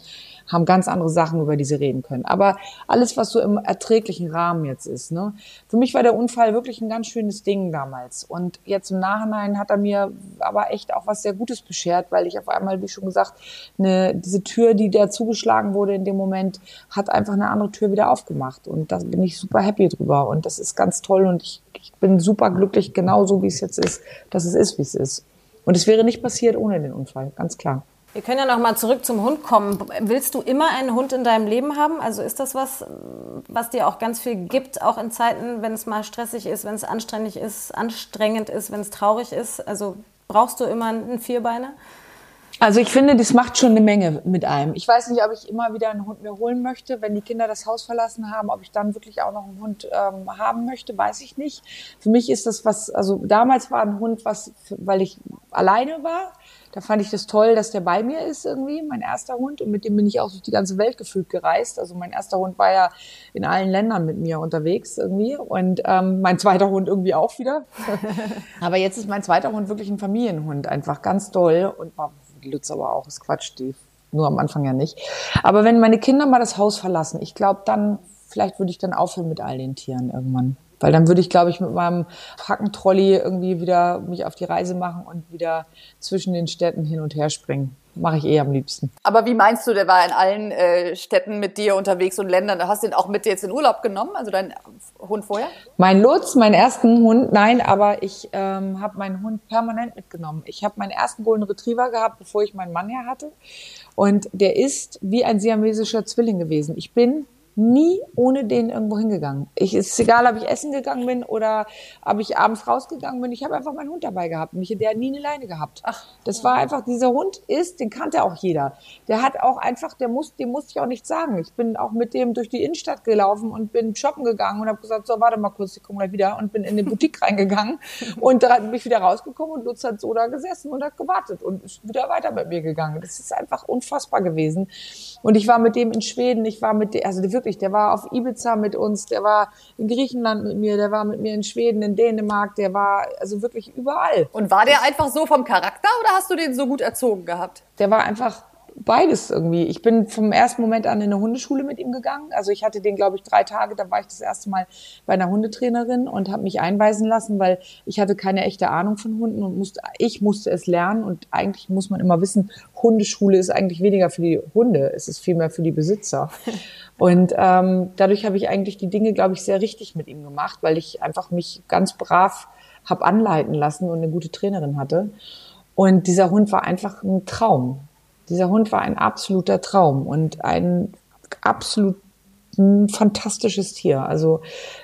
haben ganz andere Sachen, über die sie reden können. Aber alles, was so im erträglichen Rahmen jetzt ist. Ne? Für mich war der Unfall wirklich ein ganz schönes Ding damals. Und jetzt im Nachhinein hat er mir aber echt auch was sehr Gutes beschert, weil ich auf einmal, wie schon gesagt, eine, diese Tür, die da zugeschlagen wurde in dem Moment, hat einfach eine andere Tür wieder aufgemacht. Und da bin ich super happy drüber. Und das ist ganz toll und ich, ich bin super glücklich, genauso wie es jetzt ist, dass es ist, wie es ist. Und es wäre nicht passiert ohne den Unfall, ganz klar. Wir können ja noch mal zurück zum Hund kommen. Willst du immer einen Hund in deinem Leben haben? Also ist das was, was dir auch ganz viel gibt, auch in Zeiten, wenn es mal stressig ist, wenn es anstrengend ist, anstrengend ist, wenn es traurig ist? Also brauchst du immer einen Vierbeiner? Also ich finde, das macht schon eine Menge mit einem. Ich weiß nicht, ob ich immer wieder einen Hund mir holen möchte, wenn die Kinder das Haus verlassen haben, ob ich dann wirklich auch noch einen Hund ähm, haben möchte, weiß ich nicht. Für mich ist das was, also damals war ein Hund was, weil ich alleine war. Da fand ich das toll, dass der bei mir ist irgendwie, mein erster Hund. Und mit dem bin ich auch durch die ganze Welt gefühlt gereist. Also mein erster Hund war ja in allen Ländern mit mir unterwegs irgendwie. Und ähm, mein zweiter Hund irgendwie auch wieder. Aber jetzt ist mein zweiter Hund wirklich ein Familienhund, einfach ganz toll und war die Lutz aber auch, ist Quatsch, die nur am Anfang ja nicht. Aber wenn meine Kinder mal das Haus verlassen, ich glaube dann, vielleicht würde ich dann aufhören mit all den Tieren irgendwann. Weil dann würde ich, glaube ich, mit meinem Hackentrolley irgendwie wieder mich auf die Reise machen und wieder zwischen den Städten hin und her springen mache ich eh am liebsten. Aber wie meinst du, der war in allen äh, Städten mit dir unterwegs und Ländern? Hast du ihn auch mit dir jetzt in Urlaub genommen, also deinen Hund vorher? Mein Lutz, meinen ersten Hund, nein, aber ich ähm, habe meinen Hund permanent mitgenommen. Ich habe meinen ersten Golden Retriever gehabt, bevor ich meinen Mann her hatte. Und der ist wie ein siamesischer Zwilling gewesen. Ich bin nie ohne den irgendwo hingegangen. Ich, es ist egal, ob ich essen gegangen bin oder ob ich abends rausgegangen bin. Ich habe einfach meinen Hund dabei gehabt. Mich, der hat nie eine Leine gehabt. Ach, das war einfach, dieser Hund ist, den kannte auch jeder. Der hat auch einfach, der muss, dem musste ich auch nichts sagen. Ich bin auch mit dem durch die Innenstadt gelaufen und bin shoppen gegangen und habe gesagt, so, warte mal kurz, ich komme gleich wieder und bin in die Boutique reingegangen und da bin ich wieder rausgekommen und Lutz hat so da gesessen und hat gewartet und ist wieder weiter mit mir gegangen. Das ist einfach unfassbar gewesen. Und ich war mit dem in Schweden, ich war mit dem, also wirklich wirklich, der war auf Ibiza mit uns, der war in Griechenland mit mir, der war mit mir in Schweden, in Dänemark, der war also wirklich überall. Und war der einfach so vom Charakter oder hast du den so gut erzogen gehabt? Der war einfach beides irgendwie. Ich bin vom ersten Moment an in eine Hundeschule mit ihm gegangen. Also ich hatte den, glaube ich, drei Tage. Da war ich das erste Mal bei einer Hundetrainerin und habe mich einweisen lassen, weil ich hatte keine echte Ahnung von Hunden und musste, ich musste es lernen. Und eigentlich muss man immer wissen, Hundeschule ist eigentlich weniger für die Hunde, es ist vielmehr für die Besitzer. Und ähm, dadurch habe ich eigentlich die Dinge, glaube ich, sehr richtig mit ihm gemacht, weil ich einfach mich ganz brav habe anleiten lassen und eine gute Trainerin hatte. Und dieser Hund war einfach ein Traum. Dieser Hund war ein absoluter Traum und ein absolut ein fantastisches Tier. Also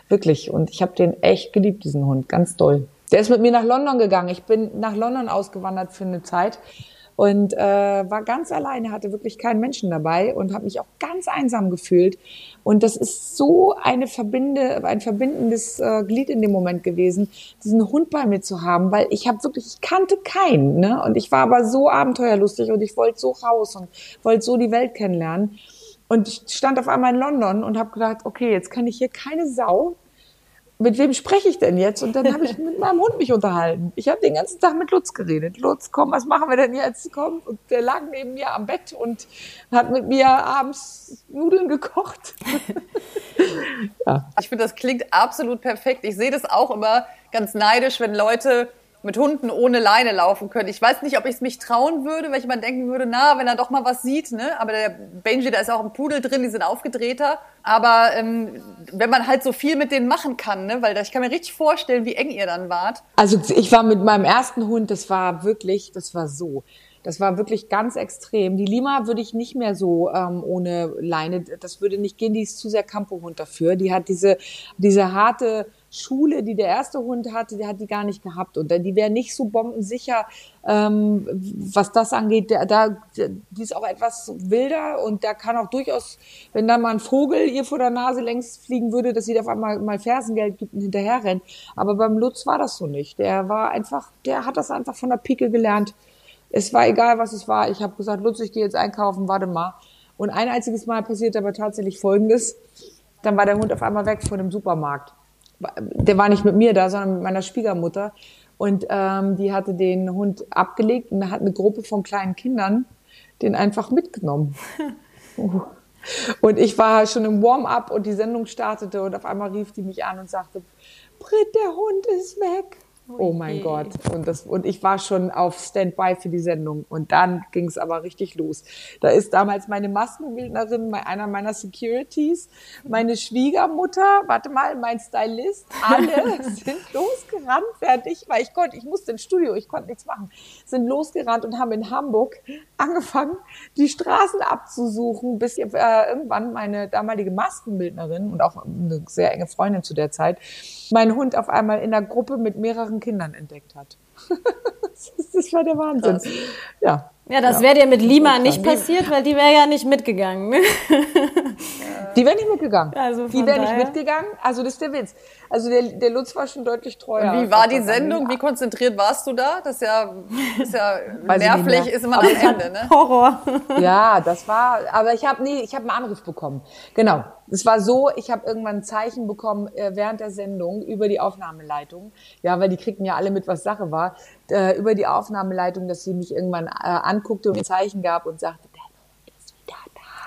wirklich. Und ich habe den echt geliebt, diesen Hund, ganz doll. Der ist mit mir nach London gegangen. Ich bin nach London ausgewandert für eine Zeit und äh, war ganz alleine, hatte wirklich keinen Menschen dabei und habe mich auch ganz einsam gefühlt. Und das ist so eine verbinde, ein verbindendes äh, Glied in dem Moment gewesen, diesen Hund bei mir zu haben, weil ich habe wirklich, ich kannte keinen, ne? Und ich war aber so abenteuerlustig und ich wollte so raus und wollte so die Welt kennenlernen. Und ich stand auf einmal in London und habe gedacht, okay, jetzt kann ich hier keine Sau mit wem spreche ich denn jetzt? Und dann habe ich mit meinem Hund mich unterhalten. Ich habe den ganzen Tag mit Lutz geredet. Lutz, komm, was machen wir denn jetzt? Komm. Und der lag neben mir am Bett und hat mit mir abends Nudeln gekocht. ja. Ich finde, das klingt absolut perfekt. Ich sehe das auch immer ganz neidisch, wenn Leute mit Hunden ohne Leine laufen können. Ich weiß nicht, ob ich es mich trauen würde, weil ich mal denken würde, na, wenn er doch mal was sieht, ne? Aber der Benji, da ist auch ein Pudel drin, die sind aufgedrehter. Aber ähm, wenn man halt so viel mit denen machen kann, ne? Weil ich kann mir richtig vorstellen, wie eng ihr dann wart. Also ich war mit meinem ersten Hund, das war wirklich, das war so. Das war wirklich ganz extrem. Die Lima würde ich nicht mehr so ähm, ohne Leine, das würde nicht gehen, die ist zu sehr Campohund dafür. Die hat diese, diese harte Schule, die der erste Hund hatte, der hat die gar nicht gehabt. Und die wäre nicht so bombensicher, ähm, was das angeht. Der, da, die ist auch etwas wilder und da kann auch durchaus, wenn da mal ein Vogel ihr vor der Nase längs fliegen würde, dass sie da auf einmal mal Fersengeld gibt und hinterher rennt. Aber beim Lutz war das so nicht. Der war einfach, der hat das einfach von der Pike gelernt. Es war egal, was es war. Ich habe gesagt, Lutz, ich gehe jetzt einkaufen, warte mal. Und ein einziges Mal passiert aber tatsächlich Folgendes. Dann war der Hund auf einmal weg von dem Supermarkt der war nicht mit mir da, sondern mit meiner Schwiegermutter. Und ähm, die hatte den Hund abgelegt und hat eine Gruppe von kleinen Kindern den einfach mitgenommen. und ich war schon im Warm-up und die Sendung startete und auf einmal rief die mich an und sagte, Britt, der Hund ist weg. Oh mein Gott. Und, das, und ich war schon auf Standby für die Sendung. Und dann ging es aber richtig los. Da ist damals meine Maskenbildnerin, einer meiner Securities, meine Schwiegermutter, warte mal, mein Stylist, alle sind losgerannt, während ich war. Ich konnte, ich musste ins Studio, ich konnte nichts machen. Sind losgerannt und haben in Hamburg angefangen, die Straßen abzusuchen, bis äh, irgendwann meine damalige Maskenbildnerin und auch eine sehr enge Freundin zu der Zeit, meinen Hund auf einmal in der Gruppe mit mehreren Kindern entdeckt hat. das war der Wahnsinn. Krass. Ja. Ja, das wäre dir mit Lima nicht passiert, weil die wäre ja nicht mitgegangen. die wäre nicht mitgegangen. Also die wäre nicht mitgegangen. Also das ist der Witz. Also der, der Lutz war schon deutlich treuer. Und wie war die Sendung? Wie konzentriert warst du da? Das ist ja, ist ja nervlich, ist immer am Ende, ne? Horror. Ja, das war, aber ich habe nee, ich habe einen Anruf bekommen. Genau. Es war so, ich habe irgendwann ein Zeichen bekommen äh, während der Sendung über die Aufnahmeleitung. Ja, weil die kriegten ja alle mit, was Sache war. Äh, über die Aufnahmeleitung, dass sie mich irgendwann äh, anguckte und ein Zeichen gab und sagte,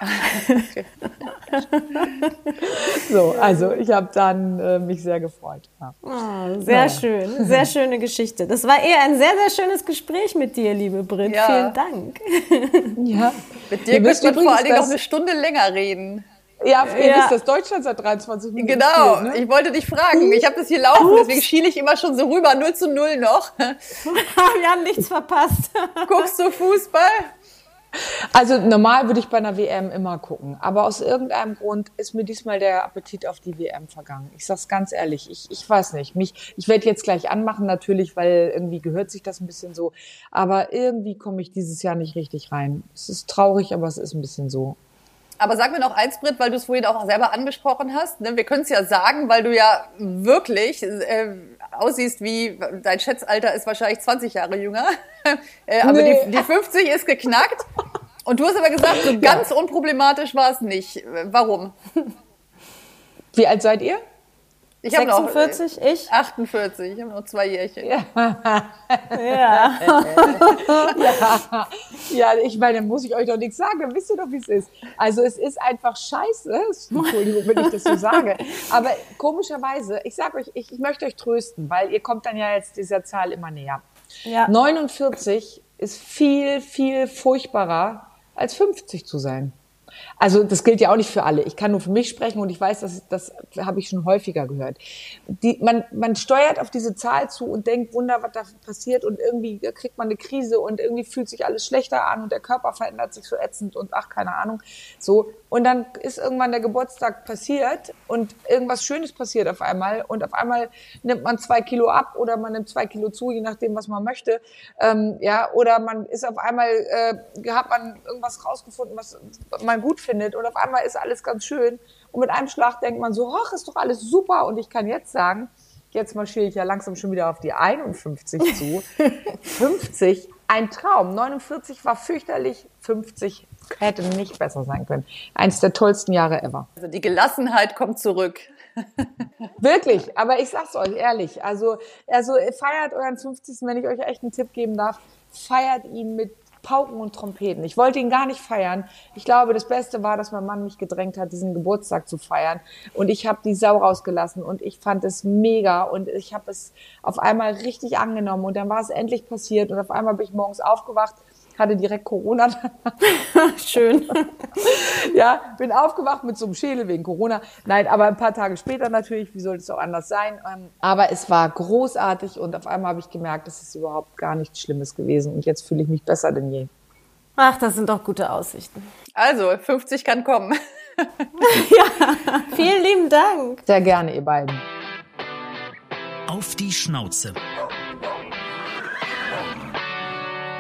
so, also ich habe dann äh, mich sehr gefreut. Ja. Oh, sehr ja. schön, sehr schöne Geschichte. Das war eher ein sehr, sehr schönes Gespräch mit dir, liebe Brit. Ja. Vielen Dank. Ja. Mit dir müsst wir vor allen Dingen noch eine Stunde länger reden. Ja, ihr ja. wisst, dass Deutschland seit 23 Minuten Genau, spielt, ne? ich wollte dich fragen. Ich habe das hier laufen, Ups. deswegen schiele ich immer schon so rüber, 0 zu 0 noch. Wir haben nichts verpasst. Guckst du Fußball? Also normal würde ich bei einer WM immer gucken, aber aus irgendeinem Grund ist mir diesmal der Appetit auf die WM vergangen. Ich sag's ganz ehrlich, ich, ich weiß nicht. Mich, ich werde jetzt gleich anmachen natürlich, weil irgendwie gehört sich das ein bisschen so, aber irgendwie komme ich dieses Jahr nicht richtig rein. Es ist traurig, aber es ist ein bisschen so. Aber sag mir noch eins, Britt, weil du es vorhin auch selber angesprochen hast. Ne? Wir können es ja sagen, weil du ja wirklich äh, aussiehst wie, dein Schätzalter ist wahrscheinlich 20 Jahre jünger. äh, aber nee. die, die 50 ist geknackt. Und du hast aber gesagt, so ganz ja. unproblematisch war es nicht. Warum? Wie alt seid ihr? Ich 46, noch, ich? 48, ich habe noch zwei Jährchen. Ja. ja. ja. ja, ich meine, muss ich euch doch nichts sagen, dann wisst ihr doch, wie es ist. Also es ist einfach scheiße, Entschuldigung, wenn ich das so sage, aber komischerweise, ich sage euch, ich, ich möchte euch trösten, weil ihr kommt dann ja jetzt dieser Zahl immer näher. Ja. 49 ist viel, viel furchtbarer als 50 zu sein. Also das gilt ja auch nicht für alle. Ich kann nur für mich sprechen und ich weiß, dass das habe ich schon häufiger gehört. Die, man, man steuert auf diese Zahl zu und denkt, Wunder, was da passiert und irgendwie kriegt man eine Krise und irgendwie fühlt sich alles schlechter an und der Körper verändert sich so ätzend und ach, keine Ahnung. So. Und dann ist irgendwann der Geburtstag passiert und irgendwas Schönes passiert auf einmal und auf einmal nimmt man zwei Kilo ab oder man nimmt zwei Kilo zu, je nachdem, was man möchte. Ähm, ja, oder man ist auf einmal, äh, hat man irgendwas rausgefunden, was man gut findet und auf einmal ist alles ganz schön und mit einem Schlag denkt man so, ach, ist doch alles super und ich kann jetzt sagen, jetzt marschiere ich ja langsam schon wieder auf die 51 zu. 50, ein Traum. 49 war fürchterlich, 50 hätte nicht besser sein können. Eins der tollsten Jahre ever. Also die Gelassenheit kommt zurück. Wirklich, aber ich sag's euch ehrlich, also, also feiert euren 50. wenn ich euch echt einen Tipp geben darf, feiert ihn mit Pauken und Trompeten. Ich wollte ihn gar nicht feiern. Ich glaube, das Beste war, dass mein Mann mich gedrängt hat, diesen Geburtstag zu feiern. Und ich habe die Sau rausgelassen und ich fand es mega und ich habe es auf einmal richtig angenommen und dann war es endlich passiert und auf einmal bin ich morgens aufgewacht hatte direkt Corona. Schön. ja, bin aufgewacht mit so einem Schädel wegen Corona. Nein, aber ein paar Tage später natürlich, wie sollte es auch anders sein? Ähm, aber es war großartig und auf einmal habe ich gemerkt, es ist überhaupt gar nichts Schlimmes gewesen und jetzt fühle ich mich besser denn je. Ach, das sind doch gute Aussichten. Also, 50 kann kommen. ja, vielen lieben Dank. Sehr gerne, ihr beiden. Auf die Schnauze.